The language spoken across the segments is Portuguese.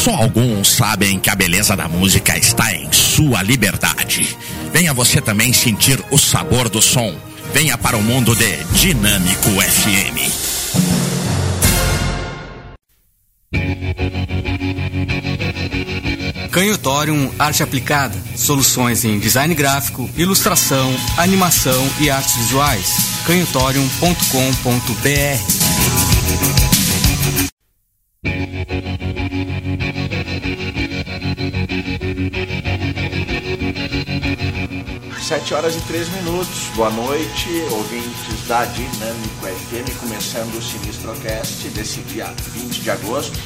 Só alguns sabem que a beleza da música está em sua liberdade. Venha você também sentir o sabor do som. Venha para o mundo de Dinâmico FM. Canhotorium Arte Aplicada. Soluções em design gráfico, ilustração, animação e artes visuais. canhotorium.com.br Sete horas e três minutos. Boa noite, ouvintes da Dinâmico FM, começando o Sinistrocast desse dia 20 de agosto.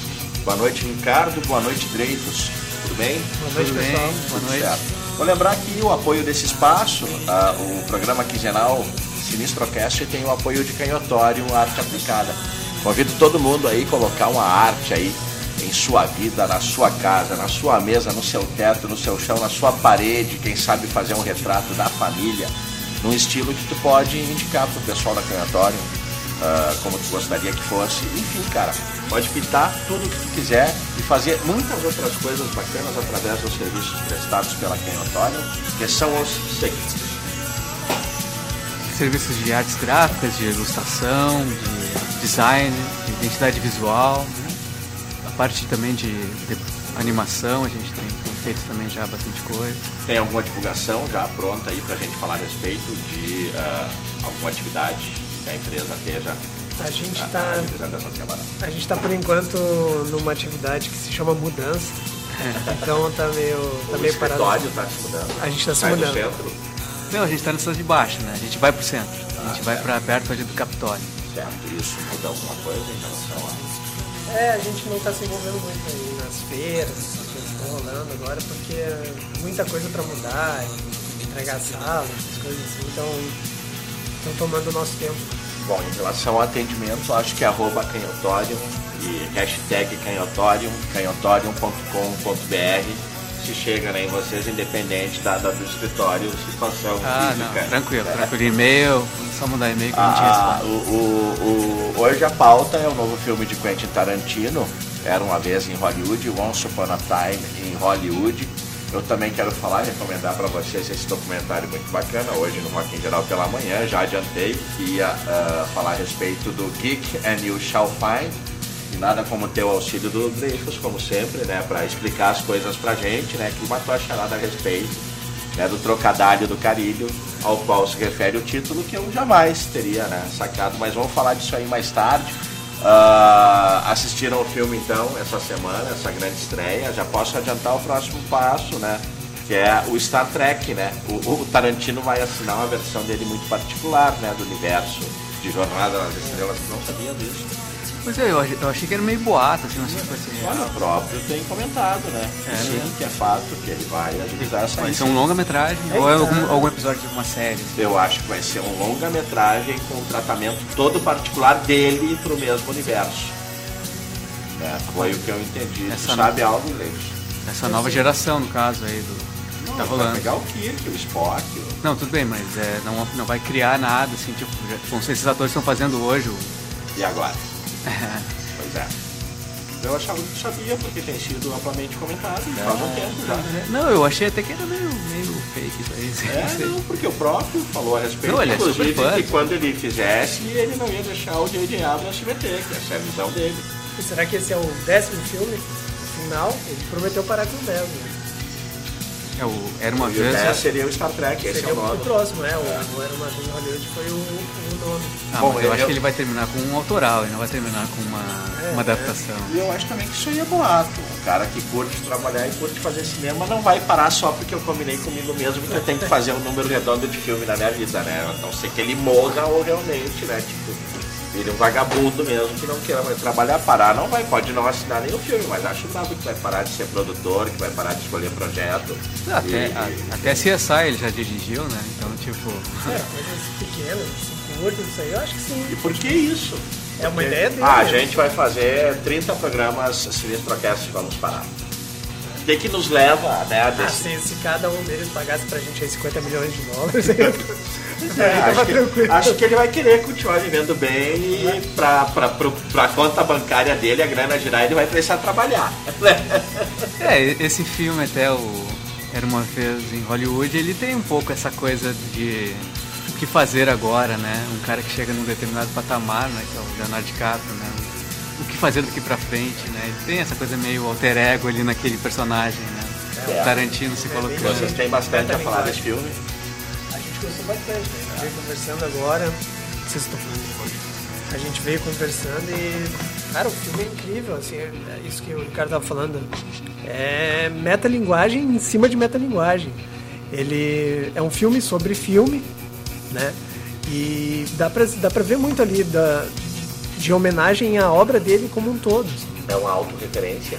Boa noite, Ricardo. Boa noite, Dreyfus. Tudo bem? Boa noite, Tudo pessoal. bem? Boa Tudo noite. certo. Vou lembrar aqui o apoio desse espaço, ah, o programa quinzenal Sinistrocast tem o apoio de Canhotório Arte Aplicada. Convido todo mundo aí a colocar uma arte aí em sua vida, na sua casa, na sua mesa, no seu teto, no seu chão, na sua parede, quem sabe fazer um retrato da família, num estilo que tu pode indicar pro pessoal da Canhotório, ah, como tu gostaria que fosse. Enfim, cara, pode pintar tudo o que tu quiser e fazer muitas outras coisas bacanas através dos serviços prestados pela Canhotório, que são os seguintes. Serviços de artes gráficas, de ilustração, de design, de identidade visual. A parte também de, de animação, a gente tem, tem feito também já bastante coisa. Tem alguma divulgação já pronta aí pra gente falar a respeito de ah, alguma atividade que a empresa esteja A gente ah, está semana? a gente tá por enquanto numa atividade que se chama mudança. Então tá meio tá o meio parado. está se mudando. A gente tá se mudando. centro, Não, a gente está na cidade de baixo, né? A gente vai pro centro. A gente vai para perto ali do Capitólio. certo? Isso muda alguma coisa em relação a... É, a gente não tá se envolvendo muito aí nas feiras que estão rolando agora porque é muita coisa para mudar, entregar sala, essas coisas assim. Então estão tomando o nosso tempo. Bom, em relação ao atendimento, acho que é arroba canhotorium e hashtag canhotorium, canhotorium.com.br se chega né, em vocês, independente da, da do escritório, situação Ah, não, física. tranquilo, É. tranquilo. E-mail, só mudar e-mail que não tinha Ah, espaço. o, o, o- hoje a pauta é o novo filme de Quentin Tarantino, Era Uma Vez em Hollywood, Once Upon a Time em Hollywood. Eu também quero falar e recomendar para vocês esse documentário muito bacana, hoje no Rock em Geral pela manhã, já adiantei que ia ah, falar a respeito do Geek and You Shall Find, e nada como ter o auxílio do Dreyfus, como sempre, né, para explicar as coisas pra gente, né, que uma tua charada a respeito né, do trocadilho do carilho, ao qual se refere o título, que eu jamais teria né, sacado, mas vamos falar disso aí mais tarde. Ah, assistiram o filme então essa semana, essa grande estreia. Já posso adiantar o próximo passo, né? Que é o Star Trek, né? O, o Tarantino vai assinar uma versão dele muito particular, né? Do universo de Jornada nas Estrelas. Não sabia disso. Pois é, eu, ach- eu achei que era meio boato, assim, não sei se vai ser Olha, o próprio tem comentado, né? É, Sim, né? que é fato que ele vai agilizar essa Vai ser um longa-metragem ou é algum, algum episódio de uma série. assim. Eu acho que vai ser um longa-metragem com um tratamento todo particular dele pro mesmo universo. Né? Foi o que eu entendi. Essa tu sabe algo, Leite? Essa nova geração, no caso aí, do. Não, tá vai rolando. pegar o Kirk, o Spock. o- Não, tudo bem, mas é, não, não vai criar nada, assim, tipo, já, como se esses atores estão fazendo hoje. o- E agora? Pois é. Eu achava que sabia, porque tem sido amplamente comentado faz um tempo já. Não, eu achei até que era meio, meio fake isso aí. É, não porque o próprio falou a respeito, Não, ele é inclusive, que quando ele fizesse, ele não ia deixar o J.J. Abrams se meter, que essa é a visão dele. E será que esse é o décimo filme? Final? Ele prometeu parar com o 10, né? É, o, era uma vez. 10 seria o Star Trek, esse Seria é o nome. próximo, né? O, o Era Uma Vez em Hollywood foi o, o nome. Ah, Bom, mas eu ele- acho que ele vai terminar com um autoral, ele não vai terminar com uma, É, uma adaptação. E eu acho também que isso aí é boato. O cara que curte trabalhar e curte fazer cinema não vai parar só porque eu combinei comigo mesmo que eu tenho que fazer um número redondo de filme na minha vida, né? A não ser que ele morra ou realmente, né? Tipo, ele é um vagabundo mesmo que não queira mais trabalhar, parar não vai, pode não assinar nenhum filme, mas acho brabo que vai parar de ser produtor, que vai parar de escolher projeto. Até, E- a- até CSI ele já dirigiu, né? Então, tipo. É, coisas pequenas, assim, curtas, isso aí, eu acho que sim. E por que isso? É uma Porque- ideia dele. Ah, a gente vai fazer 30 programas Sinistrocast, vamos parar. O que que nos leva, né, a Ah, desse... se, se cada um deles pagasse pra gente aí 50 milhões de dólares, É, acho, que, acho, que, ele vai querer continuar vivendo bem e pra, pra, pra, pra conta bancária dele, a grana girar, ele vai precisar trabalhar. É, esse filme até o Era Uma Vez em Hollywood, ele tem um pouco essa coisa de o que fazer agora, né? Um cara que chega num determinado patamar, né? Que é o Leonardo DiCaprio, né? O que fazer daqui pra frente, né? Ele tem essa coisa meio alter ego ali naquele personagem, né? É, o Tarantino se colocando. Vocês têm bastante a falar desse filme? A gente gostou bastante, né? Veio conversando agora. Vocês estão falando a gente veio conversando e, cara, o filme é incrível, assim, é isso que o Ricardo tava falando. É metalinguagem em cima de metalinguagem. Ele é um filme sobre filme, né? E dá pra, dá pra ver muito ali da, de homenagem à obra dele como um todo. É uma autorreferência.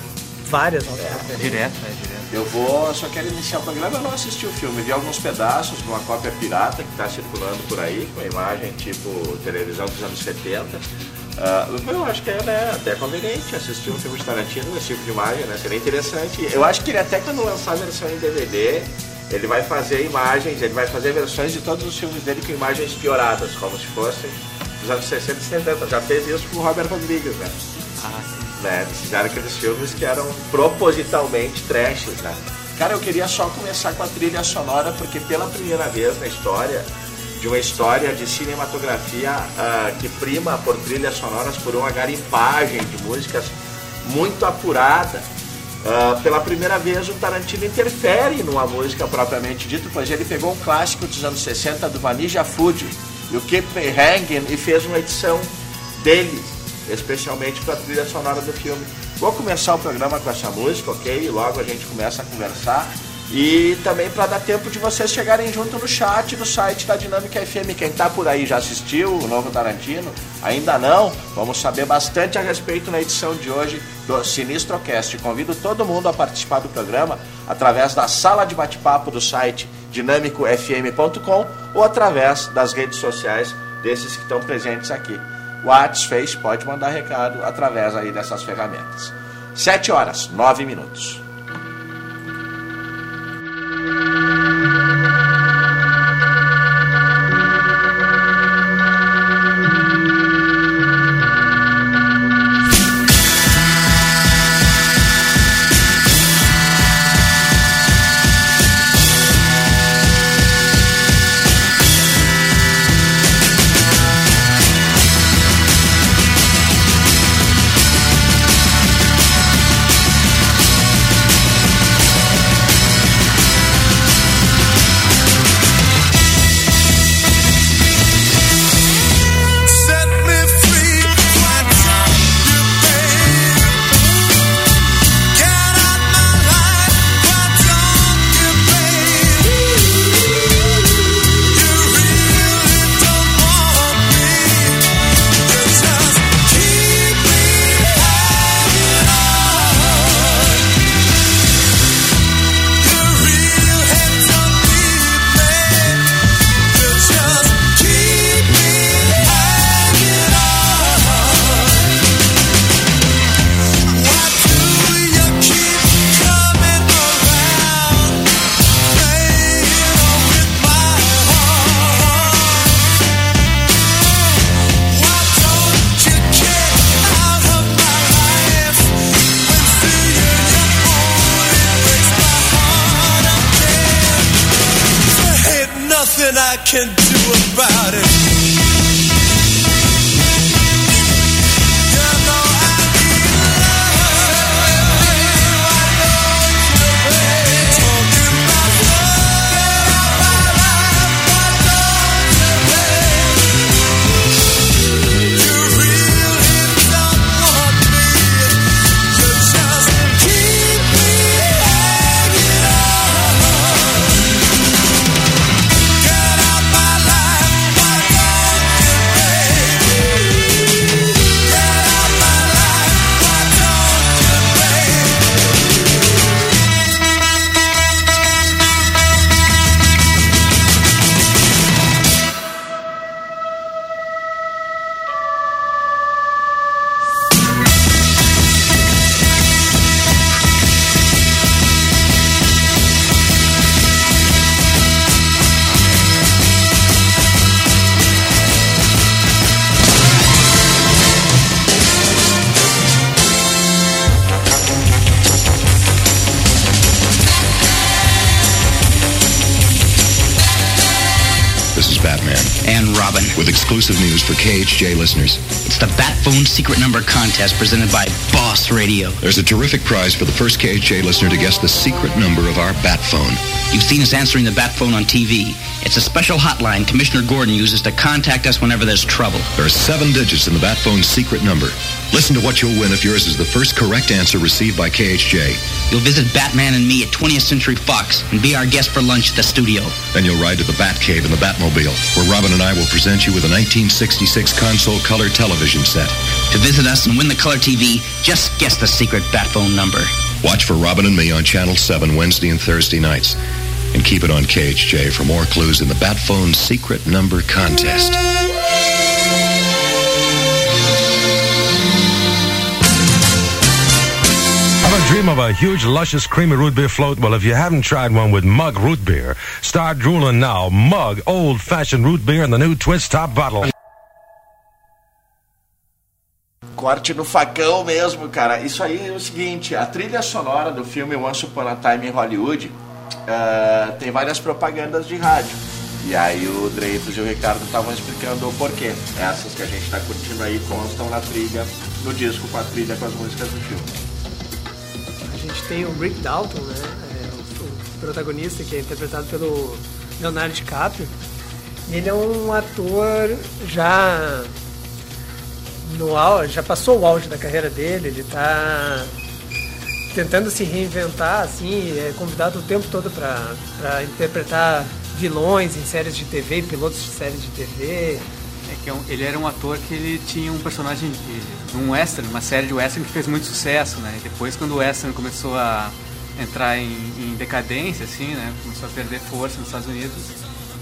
Várias autorreferências. É, direto, é direto. Eu vou, só quero iniciar o programa, eu não assisti o filme, vi alguns pedaços de uma cópia pirata que está circulando por aí, com a imagem tipo televisão dos anos 70. Uh, ah, eu acho que é né, até conveniente assistir um filme de Tarantino nesse tipo de imagem, né? Seria interessante. Eu acho que ele até quando lançar a versão em DVD, ele vai fazer imagens, ele vai fazer versões de todos os filmes dele com imagens pioradas, como se fossem dos anos 60 e 70. Já fez isso com o Robert Rodrigues, né? Ah, sim. Né? Fizeram aqueles filmes que eram propositalmente trashes, né? Cara, eu queria só começar com a trilha sonora, porque pela primeira vez na história, de uma história de cinematografia uh, que prima por trilhas sonoras, por uma garimpagem de músicas muito apurada, uh, pela primeira vez o Tarantino interfere numa música propriamente dita, pois ele pegou um clássico dos anos 60 do Vanilla Food, o Keep Me Hanging, e fez uma edição dele, especialmente para a trilha sonora do filme. Vou começar o programa com essa música, ok? Logo a gente começa a conversar. E também para dar tempo de vocês chegarem junto no chat do site da Dinâmica FM. Quem está por aí já assistiu o novo Tarantino? Ainda não? Vamos saber bastante a respeito na edição de hoje do Sinistrocast. Convido todo mundo a participar do programa através da sala de bate-papo do site dinâmicofm.com ou através das redes sociais desses que estão presentes aqui. WhatsApp, Face, pode mandar recado através aí dessas ferramentas. 7 horas, 9 minutos. Exclusive news for KHJ listeners. It's the Bat Phone Secret Number Contest presented by Boss Radio. There's a terrific prize for the first KHJ listener to guess the secret number of our Bat Phone. You've seen us answering the Bat Phone on TV. It's a special hotline Commissioner Gordon uses to contact us whenever there's trouble. There are seven digits in the Bat Phone's secret number. Listen to what you'll win if yours is the first correct answer received by KHJ. You'll visit Batman and me at 20th Century Fox and be our guest for lunch at the studio. Then you'll ride to the Batcave in the Batmobile, where Robin and I will present you with a 1966 console color television set. To visit us and win the color TV, just guess the secret Bat Phone number. Watch for Robin and me on Channel 7 Wednesday and Thursday nights. And keep it on KHJ for more clues in the Bat Phone Secret Number Contest. Have a dream of a huge, luscious, creamy root beer float? Well, if you haven't tried one with Mug Root Beer, start drooling now. Mug Old Fashioned Root Beer in the new Twist Top Bottle. Corte no facão mesmo, cara. Isso aí é o seguinte, a trilha sonora do filme Once Upon a Time em Hollywood uh, tem várias propagandas de rádio. E aí o Dreyfus e o Ricardo estavam explicando o porquê. Essas que a gente está curtindo aí constam na trilha, no disco com a trilha com as músicas do filme. A gente tem o Rick Dalton, né? É, o, o, protagonista que é interpretado pelo Leonardo DiCaprio. Ele é um ator já no auge, já passou o auge da carreira dele, ele está tentando se reinventar, assim, é convidado o tempo todo para interpretar vilões em séries de TV, pilotos de séries de TV. É que é ele era um ator que ele tinha um personagem de um western, uma série de western que fez muito sucesso, né? E depois quando o western começou a entrar em, em decadência, assim, né? Começou a perder força nos Estados Unidos,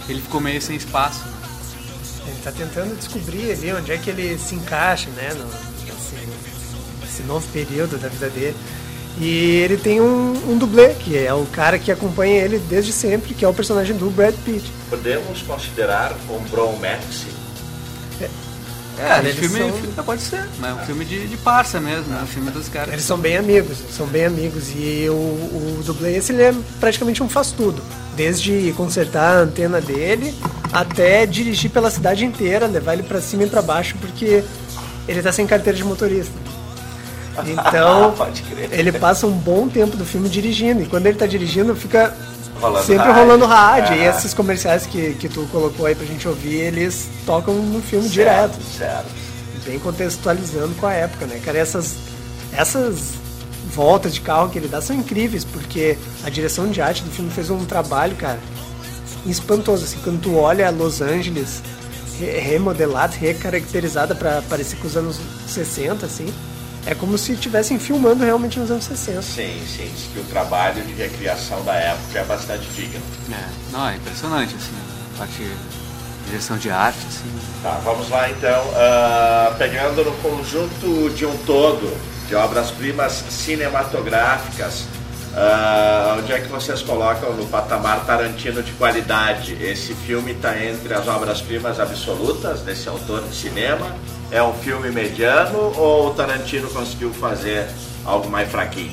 ele ficou meio sem espaço. Né? Ele está tentando descobrir ali onde é que ele se encaixa, né? No, nesse, nesse novo período da vida dele. E ele tem um, um, dublê, que é o cara que acompanha ele desde sempre, que é o personagem do Brad Pitt. Podemos considerar um bromance? É, é esse filme, são... filme pode ser, mas é um filme de, de parça mesmo, é um filme dos caras. Eles são bem amigos, são bem amigos. E o, o dublê, esse ele é praticamente um faz-tudo. Desde consertar a antena dele até dirigir pela cidade inteira, levar ele para cima e para baixo, porque ele tá sem carteira de motorista. Então, ele passa um bom tempo do filme dirigindo. E quando ele está dirigindo, fica rolando sempre rádio. rolando rádio. É. E esses comerciais que, que tu colocou aí pra gente ouvir, eles tocam no filme certo, direto. Certo. Bem contextualizando com a época, né? Cara, essas, essas voltas de carro que ele dá são incríveis, porque a direção de arte do filme fez um trabalho, cara, espantoso. Assim, quando tu olha Los Angeles remodelada, recaracterizada para parecer com os anos 60, assim é como se estivessem filmando realmente nos anos 60. Sim, sim. Diz que o trabalho de recriação da época é bastante digno. É, não, é impressionante, assim, a parte de direção de arte, assim. Tá, vamos lá então. Uh, pegando no conjunto de um todo de obras-primas cinematográficas, Uh, onde é que vocês colocam no patamar Tarantino de qualidade? Esse filme está entre as obras-primas absolutas desse autor de cinema? É um filme mediano ou o Tarantino conseguiu fazer algo mais fraquinho?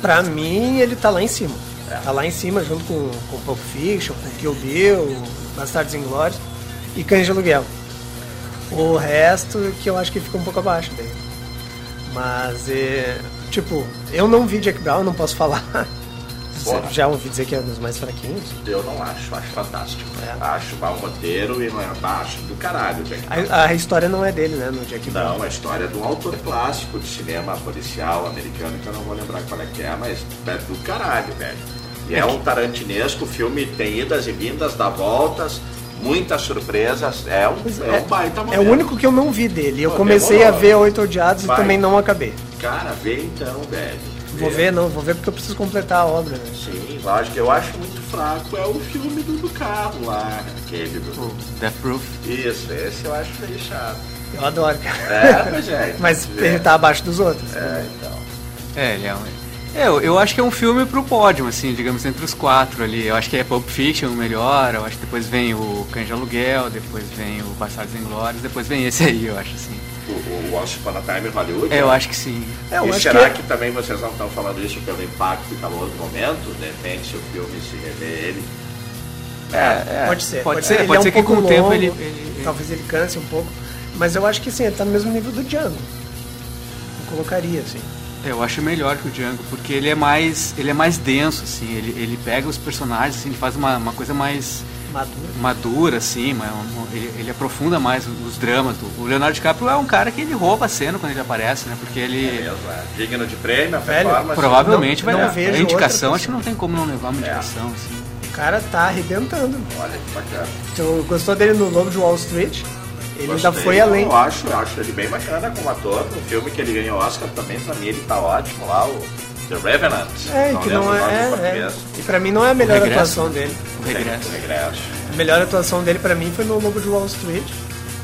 Pra mim, ele tá lá em cima. É. Tá lá em cima, junto com, com Pulp Fiction, com Kill Bill, Bastardos Inglórios e Cães de Aluguel. O resto que eu acho que fica um pouco abaixo dele. Mas é, Tipo, eu não vi Jack Brown, não posso falar. Já ouvi dizer que é um dos mais fraquinhos? Eu não acho, acho fantástico. É. Acho mau roteiro e não é acho do caralho, Jack Brown. A, a, história não é dele, né, no Jack Brown? Não, a história é de um autor clássico de cinema policial americano, que eu não vou lembrar qual é que é, mas é do caralho, velho. E é, é um tarantinesco, o filme tem idas e vindas, dá voltas, muitas surpresas. É um, é, é um baita momento. É o único que eu não vi dele. Eu Pô, comecei demorou. a ver Oito Odiados Vai. e também não acabei. Cara, vê então, velho. Vou ver, não, vou ver porque eu preciso completar a obra. Né? Sim, lógico. Eu acho muito fraco é o filme do, do carro lá, aquele do. Death Proof. Isso, esse eu acho meio chato. Eu adoro, cara. É, mas é. mas ele tá abaixo dos outros. É, então. É, ele é um é, eu, eu acho que é um filme pro pódio, assim, digamos, entre os quatro ali. Eu acho que é Pulp Fiction o melhor, eu acho que depois vem o Cães de Aluguel, depois vem o Bastardos Inglórios, depois vem esse aí, eu acho assim. O, o Once Upon a Time Hollywood? É, eu acho que sim. É, eu e será que... que... também vocês não estão falando isso pelo impacto e calor do momento? De repente, se o filme se rever ele É, é. Pode ser. Pode ser, Ele pode é um ser que com o tempo longo, ele- ele- Talvez ele canse um pouco. Mas eu acho que sim, ele tá no mesmo nível do Django. Eu colocaria, assim. Eu acho melhor que o Django, porque ele é mais, ele é mais denso, assim, ele, ele pega os personagens, assim, ele faz uma, uma coisa mais Madura, assim, mas um- ele, ele aprofunda mais os dramas. Do, o Leonardo DiCaprio é um cara que ele rouba a cena quando ele aparece, né? Porque ele Mesmo, é. Digno de prêmio, a Velho, performance. provavelmente não- vai não dar. vejo A indicação, acho que não tem como não levar uma indicação, assim. O cara tá arrebentando. Olha que bacana. Tu gostou dele no Lobo de Wall Street? Ele ainda Gostei, foi além. Eu acho, eu acho ele bem bacana como ator. No filme que ele ganhou Oscar também, pra mim ele tá ótimo lá, o The Revenant. É, que não o nome em é, é. E pra mim não é a melhor atuação dele. O regresso. Regresso. A melhor atuação dele pra mim foi no Lobo de Wall Street.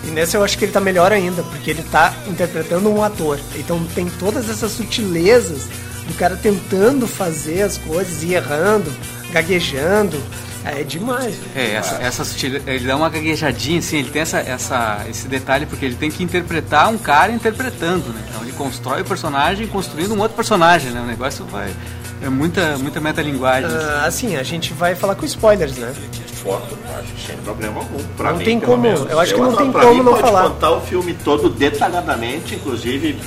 E nesse eu acho que ele tá melhor ainda, porque ele tá interpretando um ator. Então tem todas essas sutilezas do cara tentando fazer as coisas e errando, gaguejando. É demais. velho. É, essa, essa sutil... ele dá uma gaguejadinha, assim, ele tem essa, essa, esse detalhe, porque ele tem que interpretar um cara interpretando, né? Então ele constrói o personagem construindo um outro personagem, né? O negócio vai. É muita, muita metalinguagem. assim. Ah, assim, a gente vai falar com spoilers, né? Foto, acho que sem problema algum. Pra Não mim, tem como, menos. eu acho que não tem pra como mim, não pode falar. contar o filme todo detalhadamente, inclusive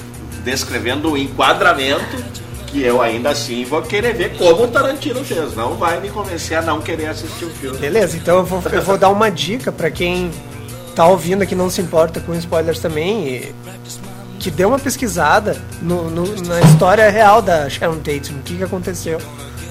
descrevendo o enquadramento, que eu ainda assim vou querer ver como o Tarantino fez. Não vai me convencer a não querer assistir o filme. Beleza, então eu vou, eu vou dar uma dica pra quem tá ouvindo aqui não se importa com spoilers também, e que dê uma pesquisada no, no- na história real da Sharon Tate, no que, que aconteceu.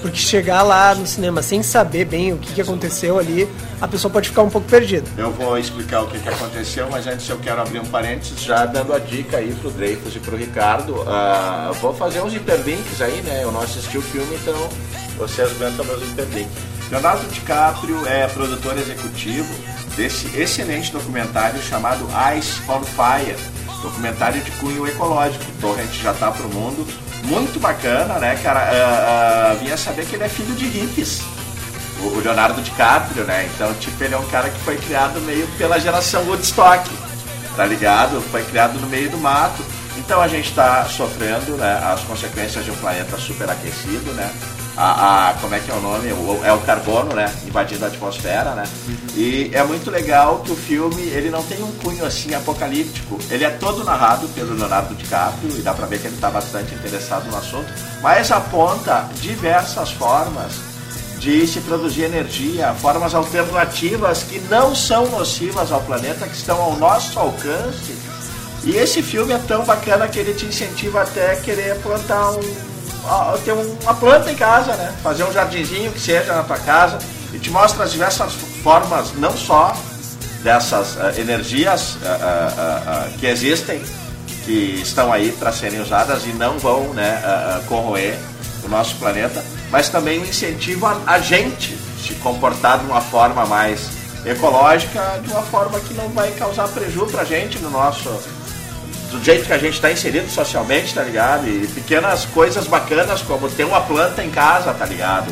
Porque chegar lá no cinema sem saber bem o que, que aconteceu ali, a pessoa pode ficar um pouco perdida. Eu vou explicar o que, que aconteceu, mas antes eu quero abrir um parênteses já dando a dica aí pro Dreyfus e pro Ricardo. Ah, vou fazer uns hiperlinks aí, né? Eu não assisti o filme, então vocês aguentam meus hiperlinks. Leonardo DiCaprio é produtor executivo desse excelente documentário chamado Ice on Fire, documentário de cunho ecológico. Torrent já tá pro mundo. Muito bacana, né, cara? Ah, ah, vinha saber que ele é filho de hippies o o Leonardo DiCaprio, né? Então, tipo, ele é um cara que foi criado meio pela geração Woodstock, tá ligado? Foi criado no meio do mato. Então a gente está sofrendo né, as consequências de um planeta superaquecido, né? A, a- como é que é o nome? O- é o carbono, né? Invadindo a atmosfera, né? E é muito legal que o filme, ele não tem um cunho assim apocalíptico. Ele é todo narrado pelo Leonardo DiCaprio e dá pra ver que ele está bastante interessado no assunto, mas aponta diversas formas de se produzir energia, formas alternativas que não são nocivas ao planeta, que estão ao nosso alcance. E esse filme é tão bacana que ele te incentiva até querer plantar um, a- ter um- uma planta em casa, né? Fazer um jardinzinho que seja na tua casa e te mostra as diversas formas, não só dessas ah, energias ah, ah, que existem, que estão aí para serem usadas e não vão né, corroer o nosso planeta, mas também incentivo a, a gente se comportar de uma forma mais ecológica, de uma forma que não vai causar prejuízo pra gente no nosso do jeito que a gente está inserido socialmente, tá ligado? E pequenas coisas bacanas como ter uma planta em casa, tá ligado?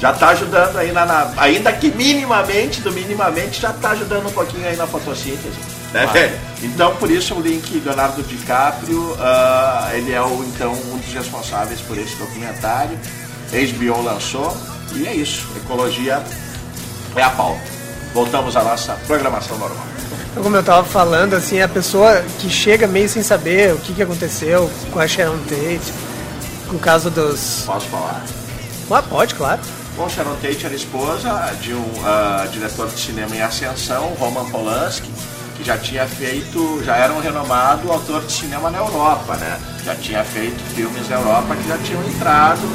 Já tá ajudando aí na, na- ainda que minimamente, do minimamente, já tá ajudando um pouquinho aí na fotossíntese, né, velho? Então, por isso o link Leonardo DiCaprio, ah, ele é o, então um dos responsáveis por esse documentário. HBO lançou e é isso. Ecologia é a pauta. Voltamos à nossa programação normal. Então, como eu tava falando, assim, a pessoa que chega meio sem saber o que, que aconteceu com a Sharon Tate, com o caso dos. Posso falar? Ah, pode, claro. Bom, Sharon Tate era esposa de um ah, diretor de cinema em ascensão, Roman Polanski, que já tinha feito, já era um renomado autor de cinema na Europa, né? Já tinha feito filmes na Europa que já tinham entrado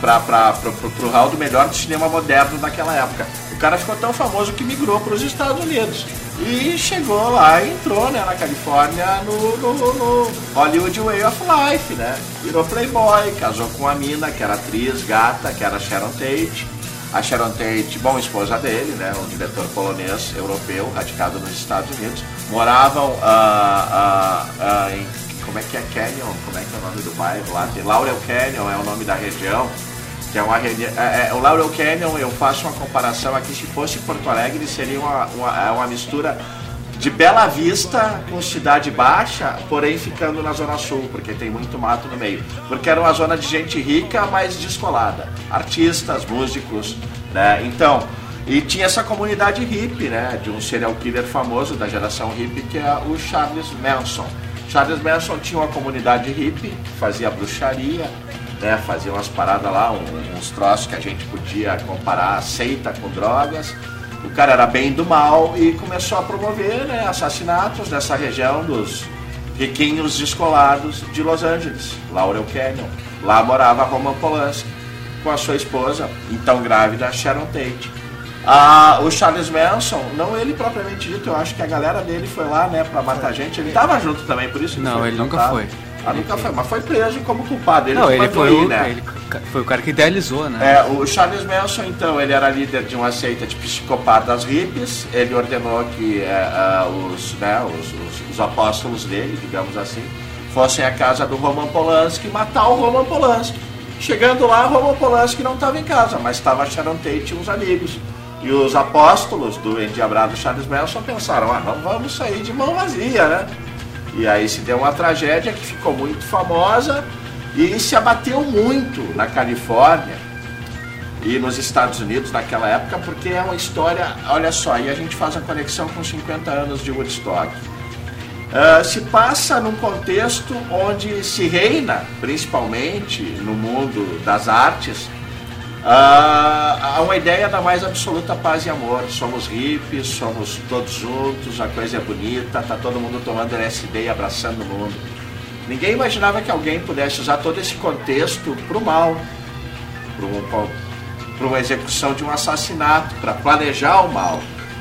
para o hall do melhor do cinema moderno naquela época. Cara ficou tão famoso que migrou para os Estados Unidos. E chegou lá e entrou né, na Califórnia no, no- no Hollywood Way of Life, né? Virou playboy, casou com uma mina que era atriz, gata, que era Sharon Tate. A Sharon Tate, bom, esposa dele, né? Um diretor polonês, europeu, radicado nos Estados Unidos. Moravam ah, ah, ah, em como é que é Canyon? Como é que é o nome do bairro lá? Laurel Canyon é o nome da região. Que é uma. É, é, o Laurel Canyon, eu faço uma comparação aqui, se fosse Porto Alegre, seria uma, uma, é uma mistura de Bela Vista com Cidade Baixa, porém ficando na Zona Sul, porque tem muito mato no meio. Porque era uma zona de gente rica, mas descolada. Artistas, músicos, Né? Então, e tinha essa comunidade hippie, né? De um serial killer famoso da geração hippie, que é o Charles Manson. Charles Manson tinha uma comunidade hippie, fazia bruxaria, né? Fazia umas paradas lá, uns troços que a gente podia comparar a seita com drogas. O cara era bem do mal e começou a promover né, assassinatos nessa região dos riquinhos descolados de Los Angeles, Laurel Canyon. Lá morava Roman Polanski com a sua esposa, então grávida, Sharon Tate. Ah, o Charles Manson, não ele propriamente dito, eu acho que a galera dele foi lá, né, pra matar gente. Ele tava junto também, por isso que Não, ele nunca contato. foi. Ah, nunca foi, mas foi preso como culpado. Ele Não, ele foi, ir, o, né? ele foi o cara que idealizou, né? É, o Charles Manson, então, ele era líder de uma seita de psicopatas hippies. Ele ordenou que é, ah, os, né, os, os- os apóstolos dele, digamos assim, fossem à casa do Roman Polanski e matar o Roman Polanski. Chegando lá, o Roman Polanski não estava em casa, mas estava Sharon Tate e uns amigos. E os apóstolos do endiabrado Charles Manson pensaram, ah, não vamos sair de mão vazia, né? E aí se deu uma tragédia que ficou muito famosa e se abateu muito na Califórnia e nos Estados Unidos naquela época, porque é uma história, olha só, e a gente faz a conexão com 50 anos de Woodstock. Ah, se passa num contexto onde se reina, principalmente no mundo das artes, ah, há uma ideia da mais absoluta paz e amor. Somos hippies, somos todos juntos, a coisa é bonita, tá todo mundo tomando LSD e abraçando o mundo. Ninguém imaginava que alguém pudesse usar todo esse contexto para o mal, para uma execução de um assassinato, para planejar o mal.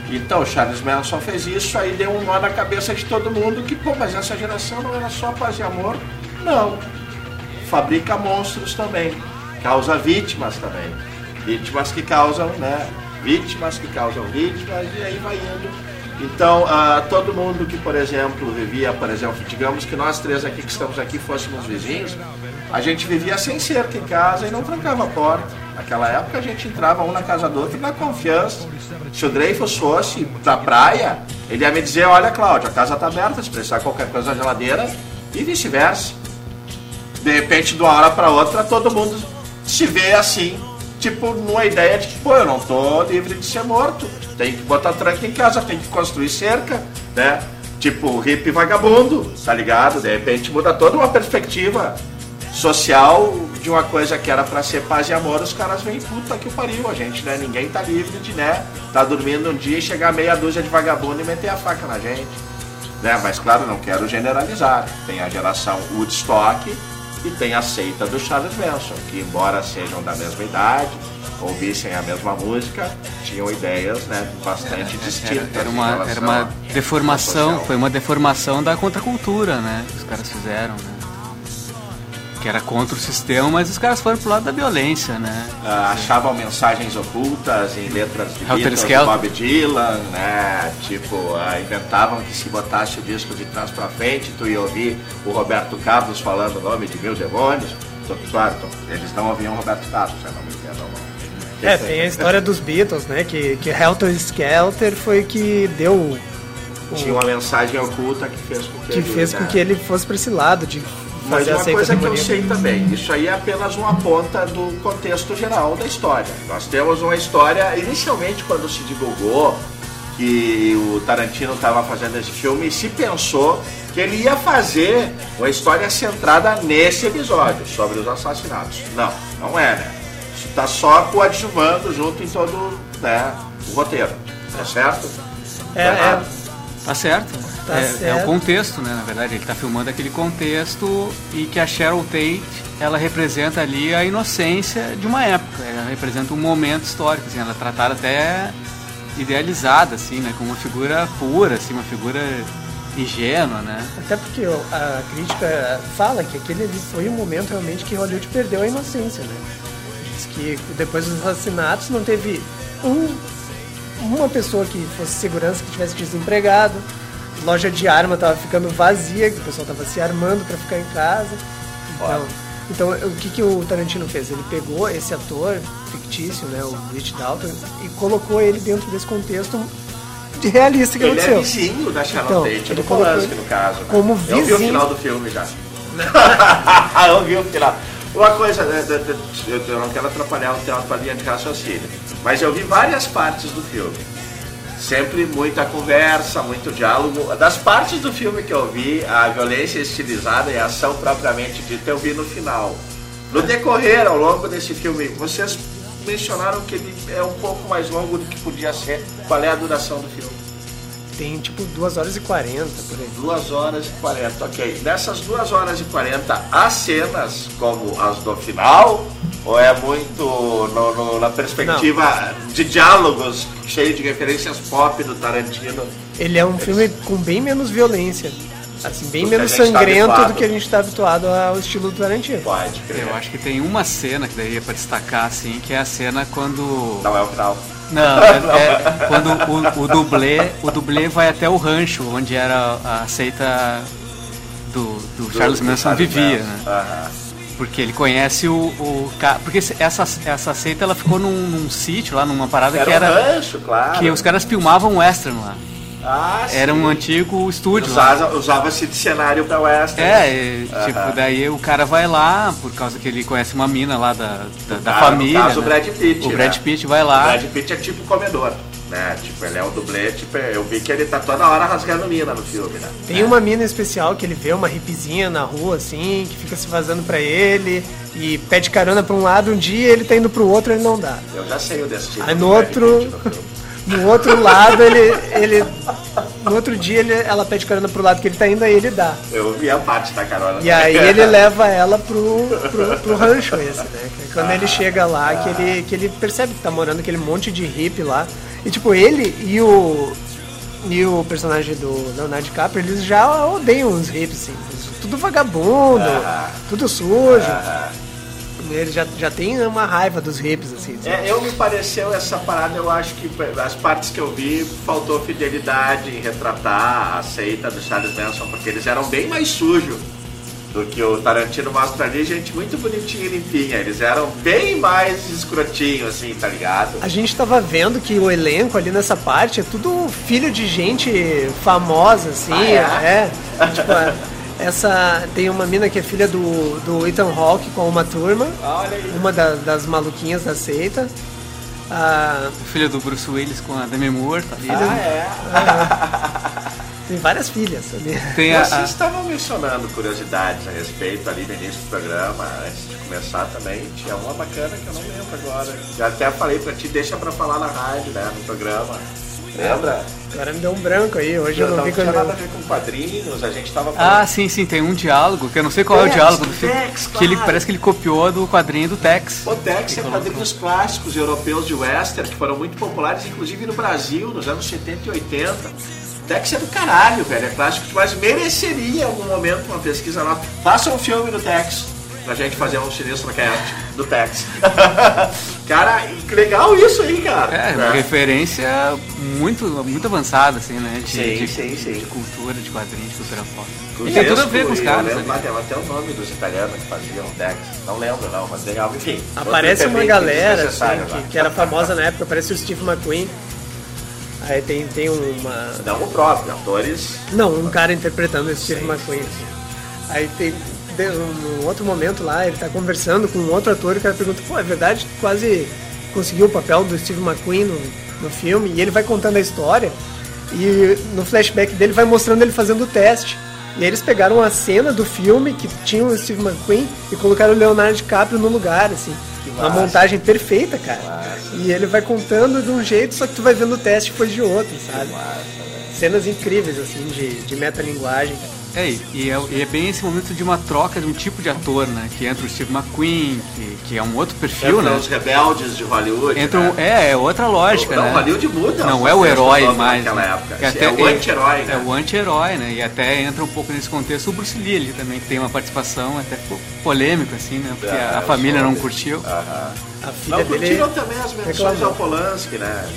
Então, Charles Manson fez isso, aí deu um nó na cabeça de todo mundo que, pô, mas essa geração não era só paz e amor? Não. Fabrica monstros também, causa vítimas também. Vítimas que causam, né? Vítimas que causam vítimas e aí vai indo. Então, ah, todo mundo que, por exemplo, vivia, por exemplo, digamos que nós três aqui que estamos aqui fôssemos vizinhos, a gente vivia sem cerca em casa e não trancava a porta. Naquela época a gente entrava um na casa do outro na confiança. Se o Dreyfus fosse pra praia, ele ia me dizer, olha Cláudio, a casa tá aberta, se precisar qualquer coisa na geladeira, e vice-versa. De repente, de uma hora para outra, todo mundo se vê assim, tipo, numa ideia de que, pô, eu não tô livre de ser morto. Tem que botar tranca em casa, tem que construir cerca, né? Tipo, hippie vagabundo, tá ligado? De repente muda toda uma perspectiva social de uma coisa que era para ser paz e amor, os caras vêm, puta que pariu, a gente, né? Ninguém tá livre de, né? Tá dormindo um dia e chegar meia dúzia de vagabundo e meter a faca na gente. Né? Mas claro, não quero generalizar. Tem a geração Woodstock e tem a seita do Charles Manson, que embora sejam da mesma idade, ouvissem a mesma música, tinham ideias né, bastante distintas. Era, era uma, era uma deformação, foi uma deformação da contracultura, né? Que os caras fizeram, né? Que era contra o sistema, mas os caras foram pro lado da violência, né? Ah, achavam mensagens ocultas em letras de Beatles. Bob Dylan, né? Tipo, ah, inventavam que se botasse o disco de trás pra frente, tu ia ouvir o Roberto Carlos falando o nome de mil demônios. Claro, eles não ouviam o Roberto Carlos, se eu não me engano. É, tem a história dos Beatles, né? Que, que Helter Skelter foi que deu. o- Tinha uma mensagem oculta que fez com que, que ele, fez com né, que ele fosse pra esse lado de Mas uma coisa que eu sei também, isso aí é apenas uma ponta do contexto geral da história. Nós temos uma história, inicialmente quando se divulgou que o Tarantino estava fazendo esse filme, se pensou que ele ia fazer uma história centrada nesse episódio, sobre os assassinatos. Não, não é, né? Isso está só coadjuvando junto em todo né, o roteiro, tá certo? É, Tá é? Tá certo. Tá é, é o contexto, né? Na verdade, ele tá filmando aquele contexto e que a Cheryl Tate, ela representa ali a inocência de uma época. Ela representa um momento histórico, assim, ela é tratada até idealizada, assim, né? Como uma figura pura, assim, uma figura ingênua, né? Até porque a crítica fala que aquele ali foi o momento realmente que Hollywood perdeu a inocência, né? Diz que depois dos assassinatos não teve um, uma pessoa que fosse segurança que tivesse desempregado, loja de arma tava ficando vazia, que o pessoal tava se armando para ficar em casa. Então, então o que, que o Tarantino fez? Ele pegou esse ator fictício, né, o Rich Dalton, e colocou ele dentro desse contexto de realista que Ele é aconteceu. vizinho da Sharon Então, Tate, ele do colocou Polanski, ele no caso. né? como Eu vi o vizinho. final do filme já. eu vi o final. Uma coisa, né, eu não quero atrapalhar o teu- linha de raciocínio, mas eu vi várias partes do filme. Sempre muita conversa, muito diálogo. Das partes do filme que eu vi, a violência estilizada e a ação propriamente dita, eu vi no final. No decorrer, ao longo desse filme, vocês mencionaram que ele é um pouco mais longo do que podia ser. Qual é a duração do filme? Tem tipo 2 horas e 40 por aí. 2 horas e 40, ok. Nessas 2 horas e 40, há cenas como as do final? Ou é muito no- no- na perspectiva de diálogos, cheio de referências pop do Tarantino? Ele é um filme com bem menos violência. Assim, bem Do menos tá sangrento habituado. do que a gente está habituado ao estilo do Tarantino. Pode crer. Eu acho que tem uma cena que daí é pra destacar, assim, que é a cena quando. Não é o final. Não, é, é quando o, o dublê, o dublê vai até o rancho onde era a seita do, do Charles Do- do Manson Charles vivia, né? Porque ele conhece o, o. Porque essa, essa seita ela ficou num, num sítio lá, numa parada que Era um era. rancho, claro. Que os caras filmavam western lá. Ah, Era sim. um antigo estúdio. Usava- Usava-se de cenário pra western. É, e, tipo, Aham. daí o cara vai lá, por causa que ele conhece uma mina lá da, da, da cara, no família. caso, o né? Brad Pitt, O né? Brad Pitt vai O lá. Brad Pitt é tipo comedor, né? Tipo, ele é o dublê, tipo, eu vi que ele tá toda hora rasgando mina no filme, né? Tem uma mina especial que ele vê uma hippiezinha na rua, assim, que fica se vazando pra ele e pede carona pra um lado, um dia ele tá indo pro outro ele não dá. Eu já sei o destino. Aí no outro- Pitt no outro lado, ele. ele no outro dia ele, ela pede carona pro lado que ele tá indo, aí ele dá. Eu vi a parte da carona. E aí ele leva ela pro, pro, pro rancho esse, né? Quando ele chega lá, que ele, que ele percebe que tá morando aquele monte de hippie lá. E tipo, ele e o. E o personagem do Leonardo DiCaprio, eles já odeiam os hippies, assim. Tudo vagabundo, tudo sujo. Ele já, já tem uma raiva dos hippies, assim. sabe? É, eu me pareceu essa parada, eu acho que as partes que eu vi faltou fidelidade em retratar a seita do Charles Manson, porque eles eram bem mais sujos do que o Tarantino mostra ali, gente muito bonitinha e limpinha. Eles eram bem mais escrotinhos, assim, tá ligado? A gente tava vendo que o elenco ali nessa parte é tudo filho de gente famosa, assim. Ah, é? Tipo, é, essa. Tem uma mina que é filha do, do Ethan Hawke com uma turma. Olha aí. Uma da- das maluquinhas da seita. Ah, O filho do Bruce Willis com a Demi Moore, tá ali. Ah, é. tem várias filhas ali. Tem a, Vocês estavam mencionando curiosidades a respeito ali no início do programa, antes de começar também. Tinha uma bacana que eu não lembro agora. Já até falei pra ti, deixa pra falar na rádio, né? No programa. Lembra? Agora me deu um branco aí, hoje eu não, não vi tinha quando nada a eu... ver com quadrinhos, a gente tava Ah, falando. sim, sim, tem um diálogo, que eu não sei qual é o Tex, diálogo do filme. Tex, Que ele claro. parece que ele copiou do quadrinho do Tex. O Tex é quadrinhos clássicos europeus de western que foram muito populares, inclusive no Brasil, nos anos 70 e 80. O Tex é do caralho, velho. É clássico, mas mereceria em algum momento uma pesquisa nova. Faça um filme do Tex pra gente fazer um sinistro cast do Tex. cara, que legal isso aí, cara. É, uma Né? referência muito, muito avançada, assim, né? De, Sim, de, sim, sim. de cultura, de quadrinhos, de cultura pop. E tem tudo a ver com os caras. Lembro, ali. lá, tem até o nome dos italianos que faziam o Tex. Não lembro, não, mas legal. Enfim. Aparece uma galera assim, desnecessário lá. que, que era famosa na época, aparece o Steve McQueen. Aí tem, tem uma, Não o próprio, atores. Não, um cara interpretando o Steve McQueen. assim. Aí tem um outro momento lá, ele tá conversando com um outro ator e o cara pergunta, pô, é verdade que quase conseguiu o papel do Steve McQueen no, no filme? E ele vai contando a história e no flashback dele vai mostrando ele fazendo o teste. E aí eles pegaram a cena do filme que tinha o Steve McQueen e colocaram o Leonardo DiCaprio no lugar, assim. Uma massa. montagem perfeita, cara. E ele vai contando de um jeito, só que tu vai vendo o teste depois de outro, sabe? Cenas incríveis, assim, de, de metalinguagem. É, e é, e é bem esse momento de uma troca de um tipo de ator, né? Que entra o Steve McQueen, que, que é um outro perfil, Entram né? os rebeldes de Hollywood. Entra um- né? é, é outra lógica, Não, né? Hollywood muda Não é o herói mais. naquela né? época. Que É o anti-herói, né? É o anti-herói, né? E até entra um pouco nesse contexto o Bruce Lee ali também, que tem uma participação até po- polêmica, assim, né? Porque É, a família não curtiu. Aham. A filha Não dele. curtiram também as menções ao Polanski, né?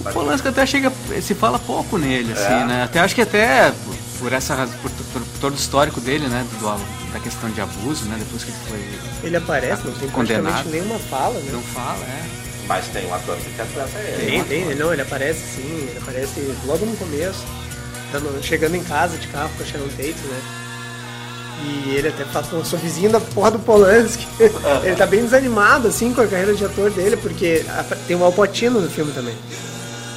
O Polanski até chega, se fala pouco nele, assim, É. né? Até acho que até por essa raz- por, por todo o histórico dele, né? Do, da questão de abuso, né? Depois que ele foi. Ele aparece, não tem Condenado. praticamente nenhuma fala, né? Não fala, é. Mas tem um ator que interpreta ele. Tem, tem, não, ele aparece sim, ele aparece logo no começo, dando- chegando em casa de carro com a Sharon Tate, né? E ele até fala, pô, sou vizinho da porra do Polanski. ele tá bem desanimado, assim, com a carreira de ator dele, porque tem o Alpatino no filme também.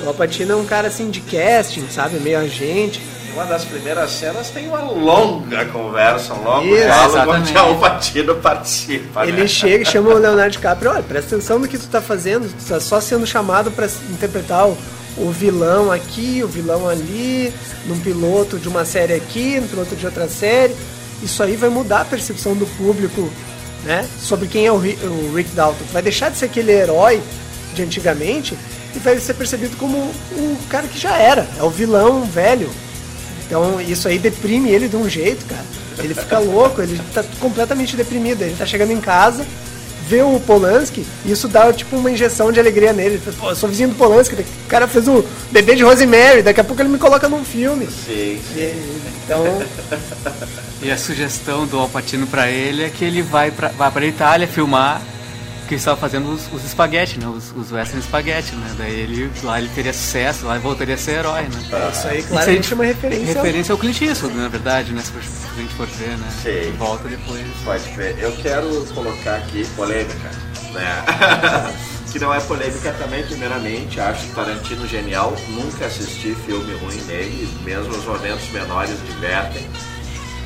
O Alpatino é um cara, assim, de casting, sabe? Meio agente. Uma das primeiras cenas tem uma longa conversa, um longo Isso, diálogo onde o Patino participa. Ele né? chega e chama o Leonardo DiCaprio, olha, presta atenção no que tu tá fazendo, tu tá só sendo chamado pra interpretar o, o vilão aqui, o vilão ali, num piloto de uma série aqui, no piloto de outra série. Isso aí vai mudar a percepção do público, né, sobre quem é o, o Rick Dalton. Vai deixar de ser aquele herói de antigamente e vai ser percebido como um cara que já era, é o vilão velho, então isso aí deprime ele de um jeito, cara. Ele fica louco, ele tá completamente deprimido. Ele tá chegando em casa, vê o Polanski, e isso dá tipo uma injeção de alegria nele. Ele fala, Pô, eu sou vizinho do Polanski, o cara fez o bebê de Rosemary, daqui a pouco ele me coloca num filme. Sim, sim. E- então, E a sugestão do Alpatino pra ele é que ele vai pra, vai pra Itália filmar que ele estava fazendo os, os espaguete, né? Os, os western espaguete, né? Daí ele, lá ele teria sucesso, lá ele voltaria a ser herói, né? isso aí Isso claramente aí é uma referência. Referência ao Clint Eastwood, na verdade, né? Se a gente for ver, né? Sim. Volta depois. Pode crer. Eu quero colocar aqui polêmica, né? que não é polêmica também, primeiramente, acho Tarantino genial, nunca assisti filme ruim dele, mesmo os momentos menores divertem.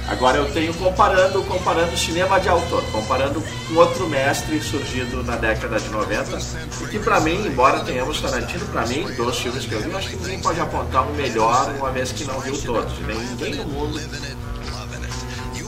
Agora eu tenho comparando, comparando cinema de autor, comparando com outro mestre surgido na década de 90, e que pra mim, embora tenhamos Tarantino, pra mim, dos filmes que eu vi, acho que ninguém pode apontar um melhor, uma vez que não viu todos. Nem ninguém no mundo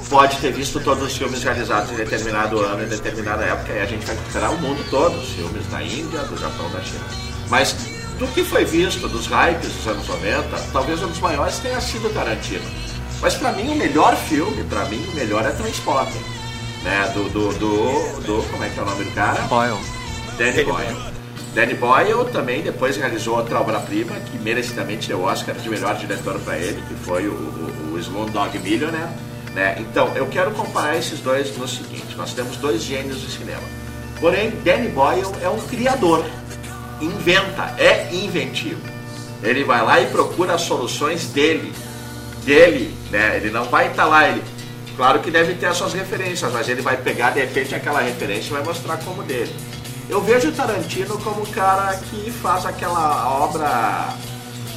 pode ter visto todos os filmes realizados em determinado ano, em determinada época, e a gente vai recuperar o mundo todo, os filmes da Índia, do Japão, da China. Mas do que foi visto, dos hypes dos anos 90, talvez um dos maiores tenha sido Tarantino. Mas pra mim o melhor filme, pra mim o melhor é Transporting. Né? Do, do, do, do- Como é que é o nome do cara? Boyle. Danny Boyle. Danny Boyle também depois realizou outra obra-prima que merecidamente deu Oscar de melhor diretor para ele, que foi o, o, o Slumdog Millionaire. Né? Então, eu quero comparar esses dois no seguinte: nós temos dois gênios do cinema. Porém, Danny Boyle é um criador, inventa, é inventivo. Ele vai lá e procura as soluções dele, dele, né? Ele não vai estar lá, ele, claro que deve ter as suas referências, mas ele vai pegar de repente aquela referência e vai mostrar como dele. Eu vejo o Tarantino como o cara que faz aquela obra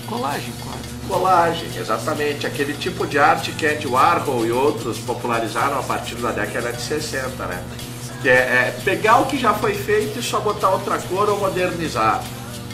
Colagem, quase. colagem, exatamente, aquele tipo de arte que Andy Warhol e outros popularizaram a partir da década de 60, né? Que é, é pegar o que já foi feito e só botar outra cor ou modernizar.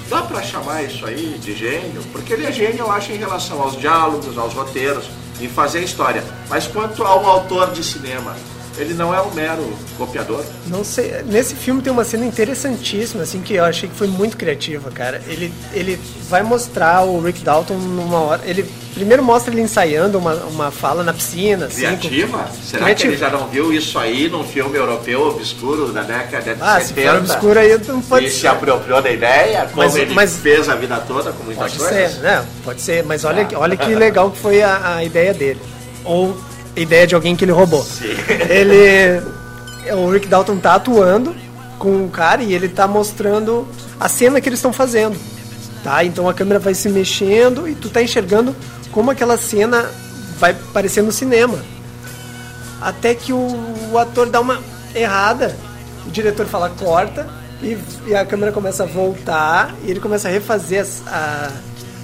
Dá pra chamar isso aí de gênio? Porque ele é gênio, eu acho, em relação aos diálogos, aos roteiros, em fazer história. Mas quanto ao autor de cinema, ele não é um mero copiador? Não sei, nesse filme tem uma cena interessantíssima, assim, que eu achei que foi muito criativa, cara. Ele, ele vai mostrar o Rick Dalton numa hora. Ele primeiro mostra ele ensaiando uma, uma fala na piscina, assim. com- Criativa? Será Criativa. que ele já não viu isso aí num filme europeu obscuro da década de Ah, se 70? for obscuro aí não pode e ser. se apropriou da ideia, como Mas- ele mas- fez a vida toda com muitas Pode coisas? ser, né? Pode ser, mas olha, olha que legal que foi a, a ideia dele. Ou ideia de alguém que ele roubou. Sim. Ele. O Rick Dalton tá atuando com o cara e ele tá mostrando a cena que eles estão fazendo. Tá? Então a câmera vai se mexendo e tu tá enxergando como aquela cena vai parecer no cinema. Até que o, o ator dá uma errada, o diretor fala corta e, e a câmera começa a voltar e ele começa a refazer as- a,